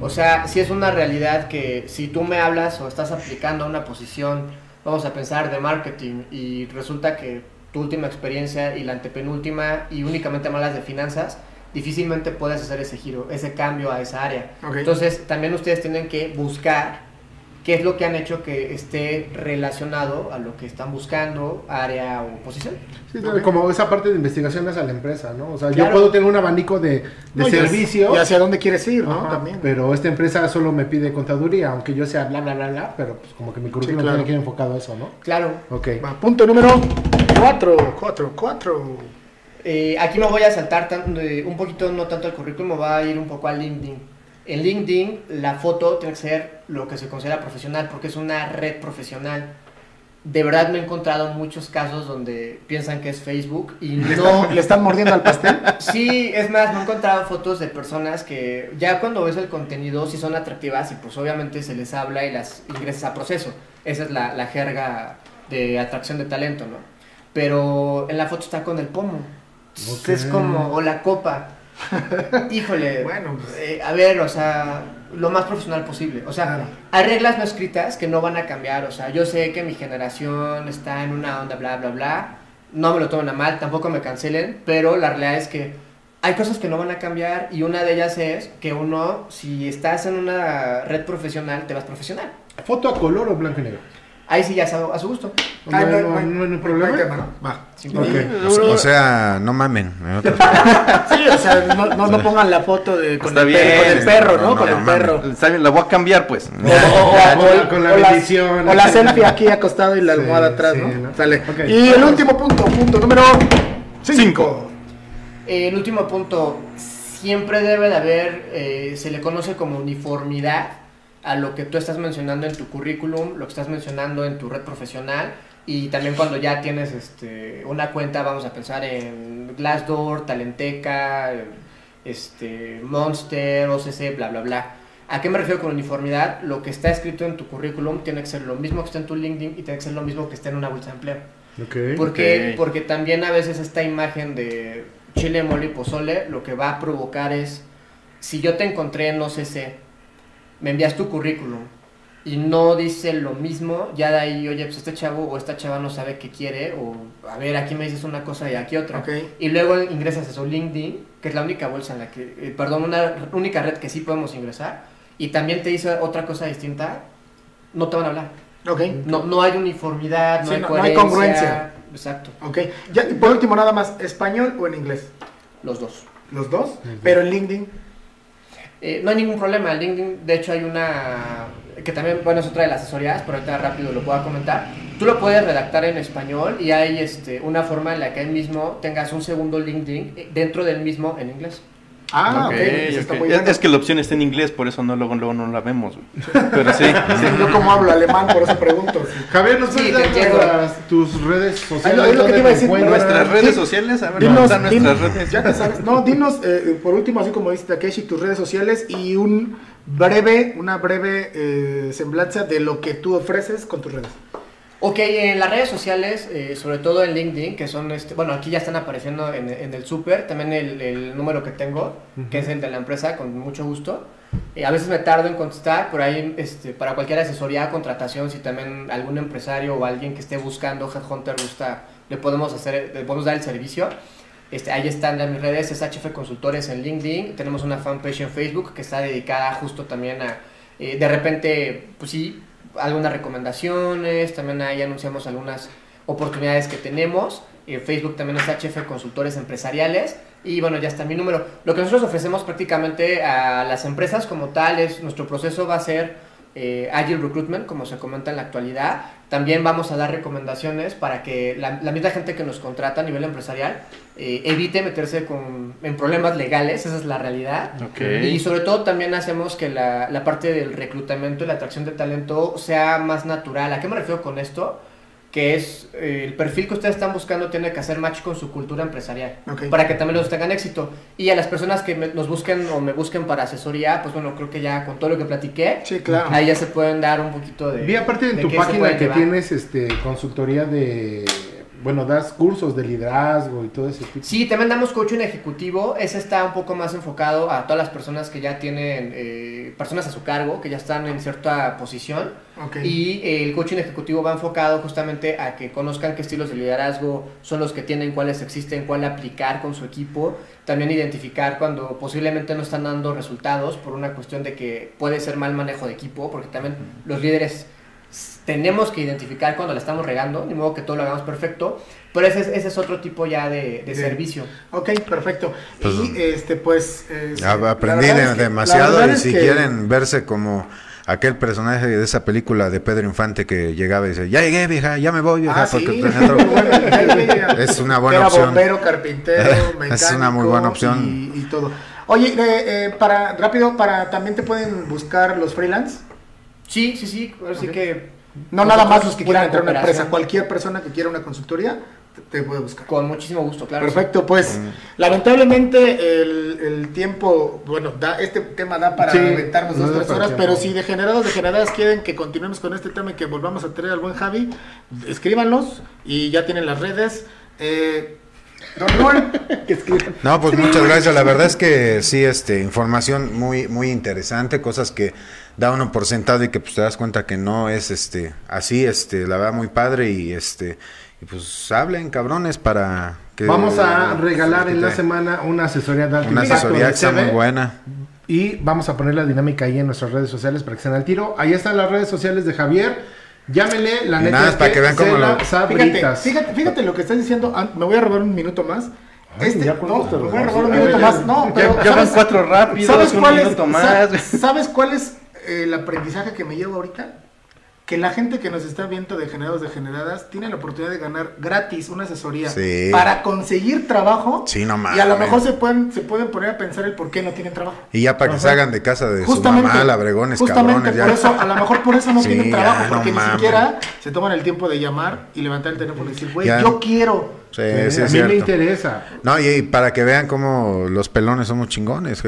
O sea, si es una realidad que si tú me hablas o estás aplicando a una posición, vamos a pensar de marketing y resulta que tu última experiencia y la antepenúltima y únicamente me hablas de finanzas, difícilmente puedes hacer ese giro, ese cambio a esa área. Entonces, también ustedes tienen que buscar qué es lo que han hecho que esté relacionado a lo que están buscando, área o posición. Sí, como esa parte de investigación hacia la empresa, ¿no? O sea, yo puedo tener un abanico de, de No, servicios. ¿Y hacia dónde quieres ir, no? Ajá, También. Pero esta empresa solo me pide contaduría, aunque yo sea bla, bla, bla, bla, pero pues como que mi currículum claro. tiene que ir enfocado a eso, ¿no? Claro. Ok. Va, punto número 4. 4, 4. Eh, aquí me voy a saltar tan- de- un poquito, no tanto al currículum, me voy a ir un poco al LinkedIn. En LinkedIn, la foto tiene que ser lo que se considera profesional, porque es una red profesional. De verdad me he encontrado muchos casos donde piensan que es Facebook y no, ¿Le están mordiendo al pastel? Sí, es más, me he encontrado fotos de personas que ya cuando ves el contenido sí son atractivas y pues obviamente se les habla y las ingresas a proceso. Esa es la, la jerga de atracción de talento, ¿no? Pero en la foto está con el pomo. Ok. Es como, o la copa. Híjole, Bueno, pues. eh, a ver, o sea, lo más profesional posible. O sea, Claro. hay reglas no escritas que no van a cambiar. O sea, yo sé que mi generación está en una onda, bla, bla, bla. No me lo tomen a mal, tampoco me cancelen, pero la realidad es que hay cosas que no van a cambiar y una de ellas es que uno, si estás en una red profesional, te vas profesional. ¿Foto a color o blanco y negro? Ahí sí ya es a, a su gusto. No, Ah, no, no, no hay problema. Va. Sin Ok. problema. O sea, no mamen. Sí, o sea, no, no, no pongan la foto de, con, el, perro, bien. con el perro, ¿no? No, con no, el perro. Está bien, la voy a cambiar, pues. O, o- o- o- Con la bendición. O la selfie aquí acostado y la Sí, almohada atrás, sí, ¿no? ¿no? Sale. Y el último punto, punto número 5. Eh, El último punto, siempre debe de haber, eh, se le conoce como uniformidad a lo que tú estás mencionando en tu currículum, lo que estás mencionando en tu red profesional y también cuando ya tienes este, una cuenta, vamos a pensar en Glassdoor, Talenteca, este, Monster, OCC, bla, bla, bla. ¿A qué me refiero con uniformidad? Lo que está escrito en tu currículum tiene que ser lo mismo que está en tu LinkedIn y tiene que ser lo mismo que está en una bolsa de empleo. Ok. Porque, porque también a veces esta imagen de chile, mole y pozole lo que va a provocar es, si yo te encontré en OCC, me envías tu currículum y no dice lo mismo, ya de ahí, oye, pues este chavo o esta chava no sabe qué quiere, o a ver, aquí me dices una cosa y aquí otra. Ok. Y luego ingresas a su LinkedIn, que es la única bolsa en la que, eh, perdón, una única red que sí podemos ingresar, y también te dice otra cosa distinta, no te van a hablar. Ok. No, no hay uniformidad, no, Sí, hay, no- no hay coherencia. congruencia. Exacto, Ok. Ya, y por último, nada más, ¿español o en inglés? los dos. Los dos. Pero en LinkedIn. Eh, no hay ningún problema. LinkedIn, de hecho, hay una que también, bueno, es otra de las asesorías, pero ahorita rápido lo puedo comentar. Tú lo puedes redactar en español y hay este, una forma en la que ahí mismo tengas un segundo LinkedIn eh, dentro del mismo en inglés. Ah, ok. Ok, eso está ok. muy Es, bueno. es que la opción está en inglés, por eso no luego, luego no la vemos, güey. Pero sí, Sí, yo como hablo alemán, por eso pregunto. Javier, ¿nos Sí, puedes te dar entiendo. nuestras- tus redes sociales? es lo que te iba a decir, ¿Dónde te Nuestras redes sociales, a ver, Dinos, ¿dónde están nuestras redes? ya te sabes. No, dinos, eh, por último, así como dice Takeshi, tus redes sociales y un breve, una breve eh, semblanza de lo que tú ofreces con tus redes. Ok, en las redes sociales, eh, sobre todo en LinkedIn, que son, este, bueno, aquí ya están apareciendo en, en el súper, también el, el número que tengo, que es el de la empresa, con mucho gusto. Eh, a veces me tardo en contestar, por ahí, este, para cualquier asesoría, contratación, si también algún empresario o alguien que esté buscando Headhunter gusta, le podemos hacer, le podemos dar el servicio. Este, ahí están ya mis redes, es HF Consultores en LinkedIn, tenemos una fanpage en Facebook que está dedicada justo también a, eh, de repente, pues sí, algunas recomendaciones, también ahí anunciamos algunas oportunidades que tenemos. En Facebook también es HF Consultores Empresariales. Y bueno, ya está mi número. Lo que nosotros ofrecemos prácticamente a las empresas como tal es, nuestro proceso va a ser eh, Agile Recruitment, como se comenta en la actualidad. También vamos a dar recomendaciones para que la, la misma gente que nos contrata a nivel empresarial eh, evite meterse con, en problemas legales, esa es la realidad. Y sobre todo también hacemos que la, la parte del reclutamiento y la atracción de talento sea más natural. ¿A qué me refiero con esto? Que es eh, el perfil que ustedes están buscando tiene que hacer match con su cultura empresarial para que también los tengan éxito. Y a las personas que me- nos busquen o me busquen para asesoría, pues bueno, creo que ya con todo lo que platiqué, Sí, claro. ahí ya se pueden dar un poquito de... Vi aparte en de tu página que llevar. tienes este consultoría de bueno, das cursos de liderazgo y todo ese tipo. Sí, también damos coaching ejecutivo. Ese está un poco más enfocado a todas las personas que ya tienen eh, personas a su cargo, que ya están en cierta posición. Y eh, el coaching ejecutivo va enfocado justamente a que conozcan qué estilos de liderazgo son los que tienen, cuáles existen, cuál aplicar con su equipo. También identificar cuando posiblemente no están dando resultados por una cuestión de que puede ser mal manejo de equipo, porque también los líderes tenemos que identificar cuando la estamos regando, de modo que todo lo hagamos perfecto. Pero ese es, ese es otro tipo ya de, servicio. Ok, perfecto. Pues, y este, pues. eh, Aprendí verdad de- es que- la demasiado y si que- quieren verse como aquel personaje de esa película de Pedro Infante que llegaba y dice, ya llegué vieja, ya me voy vieja, Ah, sí, porque ya, ya. Es una buena Era opción. bombero, carpintero, mecánico. Es una muy buena opción. Y, y todo. Oye, eh, eh, para, rápido, para, también te pueden buscar los freelance. Sí, sí, sí. Así que No nada más los que quieran entrar a una empresa. Cualquier persona que quiera una consultoría te, te puede buscar. con muchísimo gusto, claro. Perfecto, pues lamentablemente el, el tiempo, bueno, da, este tema da para Sí, aventarnos no dos, tres horas, tiempo. pero si degenerados, degeneradas quieren que continuemos con este tema y que volvamos a traer al buen Javi, escríbanlos y ya tienen las redes. Eh, Don Rol, Que escriban. No, pues muchas gracias. La verdad es que sí, este, información muy, muy interesante, cosas que da uno por sentado y que pues te das cuenta que no es este así, este, la verdad muy padre y este, y pues hablen cabrones para que Vamos a regalar en la semana una asesoría de alto una impacto asesoría que está muy buena. Y vamos a poner la dinámica ahí en nuestras redes sociales para que estén al tiro. Ahí están las redes sociales de Javier. Llámenle, la neta nada, es para que vean cómo la lo- fíjate, fíjate, fíjate lo que estás diciendo. Ah, me voy a robar un minuto más. Ay, Este, ya no, cuántos te me voy a robas? robar un minuto más. No, pero ya van ¿sabes- cuatro rápidos, ¿Sabes un cuál es, minuto sa- más. ¿Sabes cuál es el aprendizaje que me llevo ahorita? Que la gente que nos está viendo de generados degeneradas tiene la oportunidad de ganar gratis una asesoría Sí. para conseguir trabajo. Sí, no Y a lo mejor se pueden, se pueden poner a pensar el por qué no tienen trabajo. Y ya para que se hagan de casa de su Justamente, mamá, labregones, justamente cabrones. Ya. por eso, a lo mejor por eso no Sí, tienen trabajo, no porque ni mames. siquiera se toman el tiempo de llamar y levantar el teléfono y decir, güey, yo quiero. Sí, Sí, sí, a mí me interesa. No, y, y para que vean cómo los pelones somos chingones.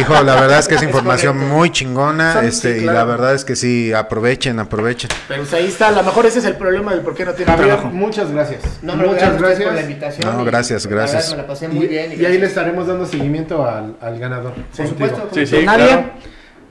Hijo, la verdad es que es información muy chingona. Son- este, sí, Y la verdad es que sí, aprovechen, aprovechen. Pero pues, ahí está, a lo mejor ese es el problema del por qué no Javier, trabajo. muchas gracias. No, muchas gracias, gracias. por la invitación. No, y, gracias, la verdad, gracias. me la pasé Y, muy bien. y ahí le gracias. estaremos dando seguimiento al, al ganador. Por supuesto. Sí, sí, claro.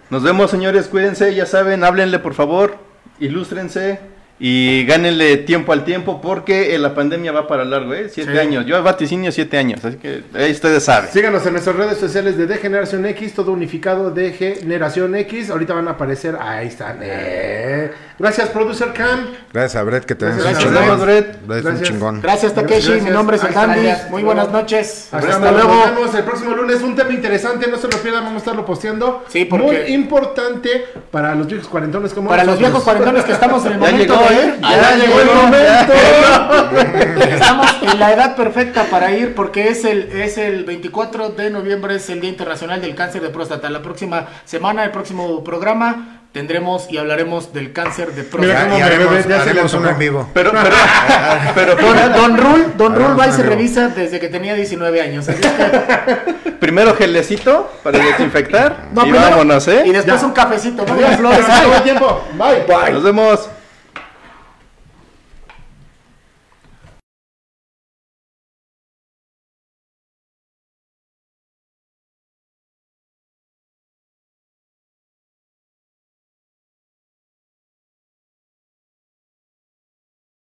Nos vemos, señores. Cuídense, ya saben, háblenle por favor, ilústrense y gánenle tiempo al tiempo porque eh, la pandemia va para largo, ¿eh? Siete Sí. años. Yo vaticinio siete años, así que ahí ustedes saben. Síganos en nuestras redes sociales de De Generación X, todo unificado de Generación X. Ahorita van a aparecer, ahí están. eh. Gracias, Producer Cam. Gracias a Brett que te Gracias, un Gracias, chingón. Nos vemos, Brett. Es un Gracias. chingón. Gracias Takeshi, Gracias. mi nombre es el gracias. Muy buenas noches. Hasta, Hasta luego. Nos vemos el próximo lunes. Un tema interesante, no se lo pierdan, vamos a estarlo posteando. Sí, porque- Muy importante para los viejos cuarentones como Para los viejos cuarentones que estamos en el momento ¿eh? ir, Ya llegó el momento. Estamos en la edad perfecta para ir porque es el, es el 24 de noviembre, es el Día Internacional del Cáncer de Próstata. La próxima semana, el próximo programa, tendremos y hablaremos del cáncer de Mira próstata. y haremos, bebé, ya haremos antojó. en vivo. Pero, pero, pero Don, Don Rul, Don Rul va y un se revisa desde que tenía 19 años. así que- primero gelecito para desinfectar No, y primero- vámonos, Y ¿eh? después Ya. un cafecito. No Adiós, digas flores. Flores, todo el tiempo. Bye. Nos vemos.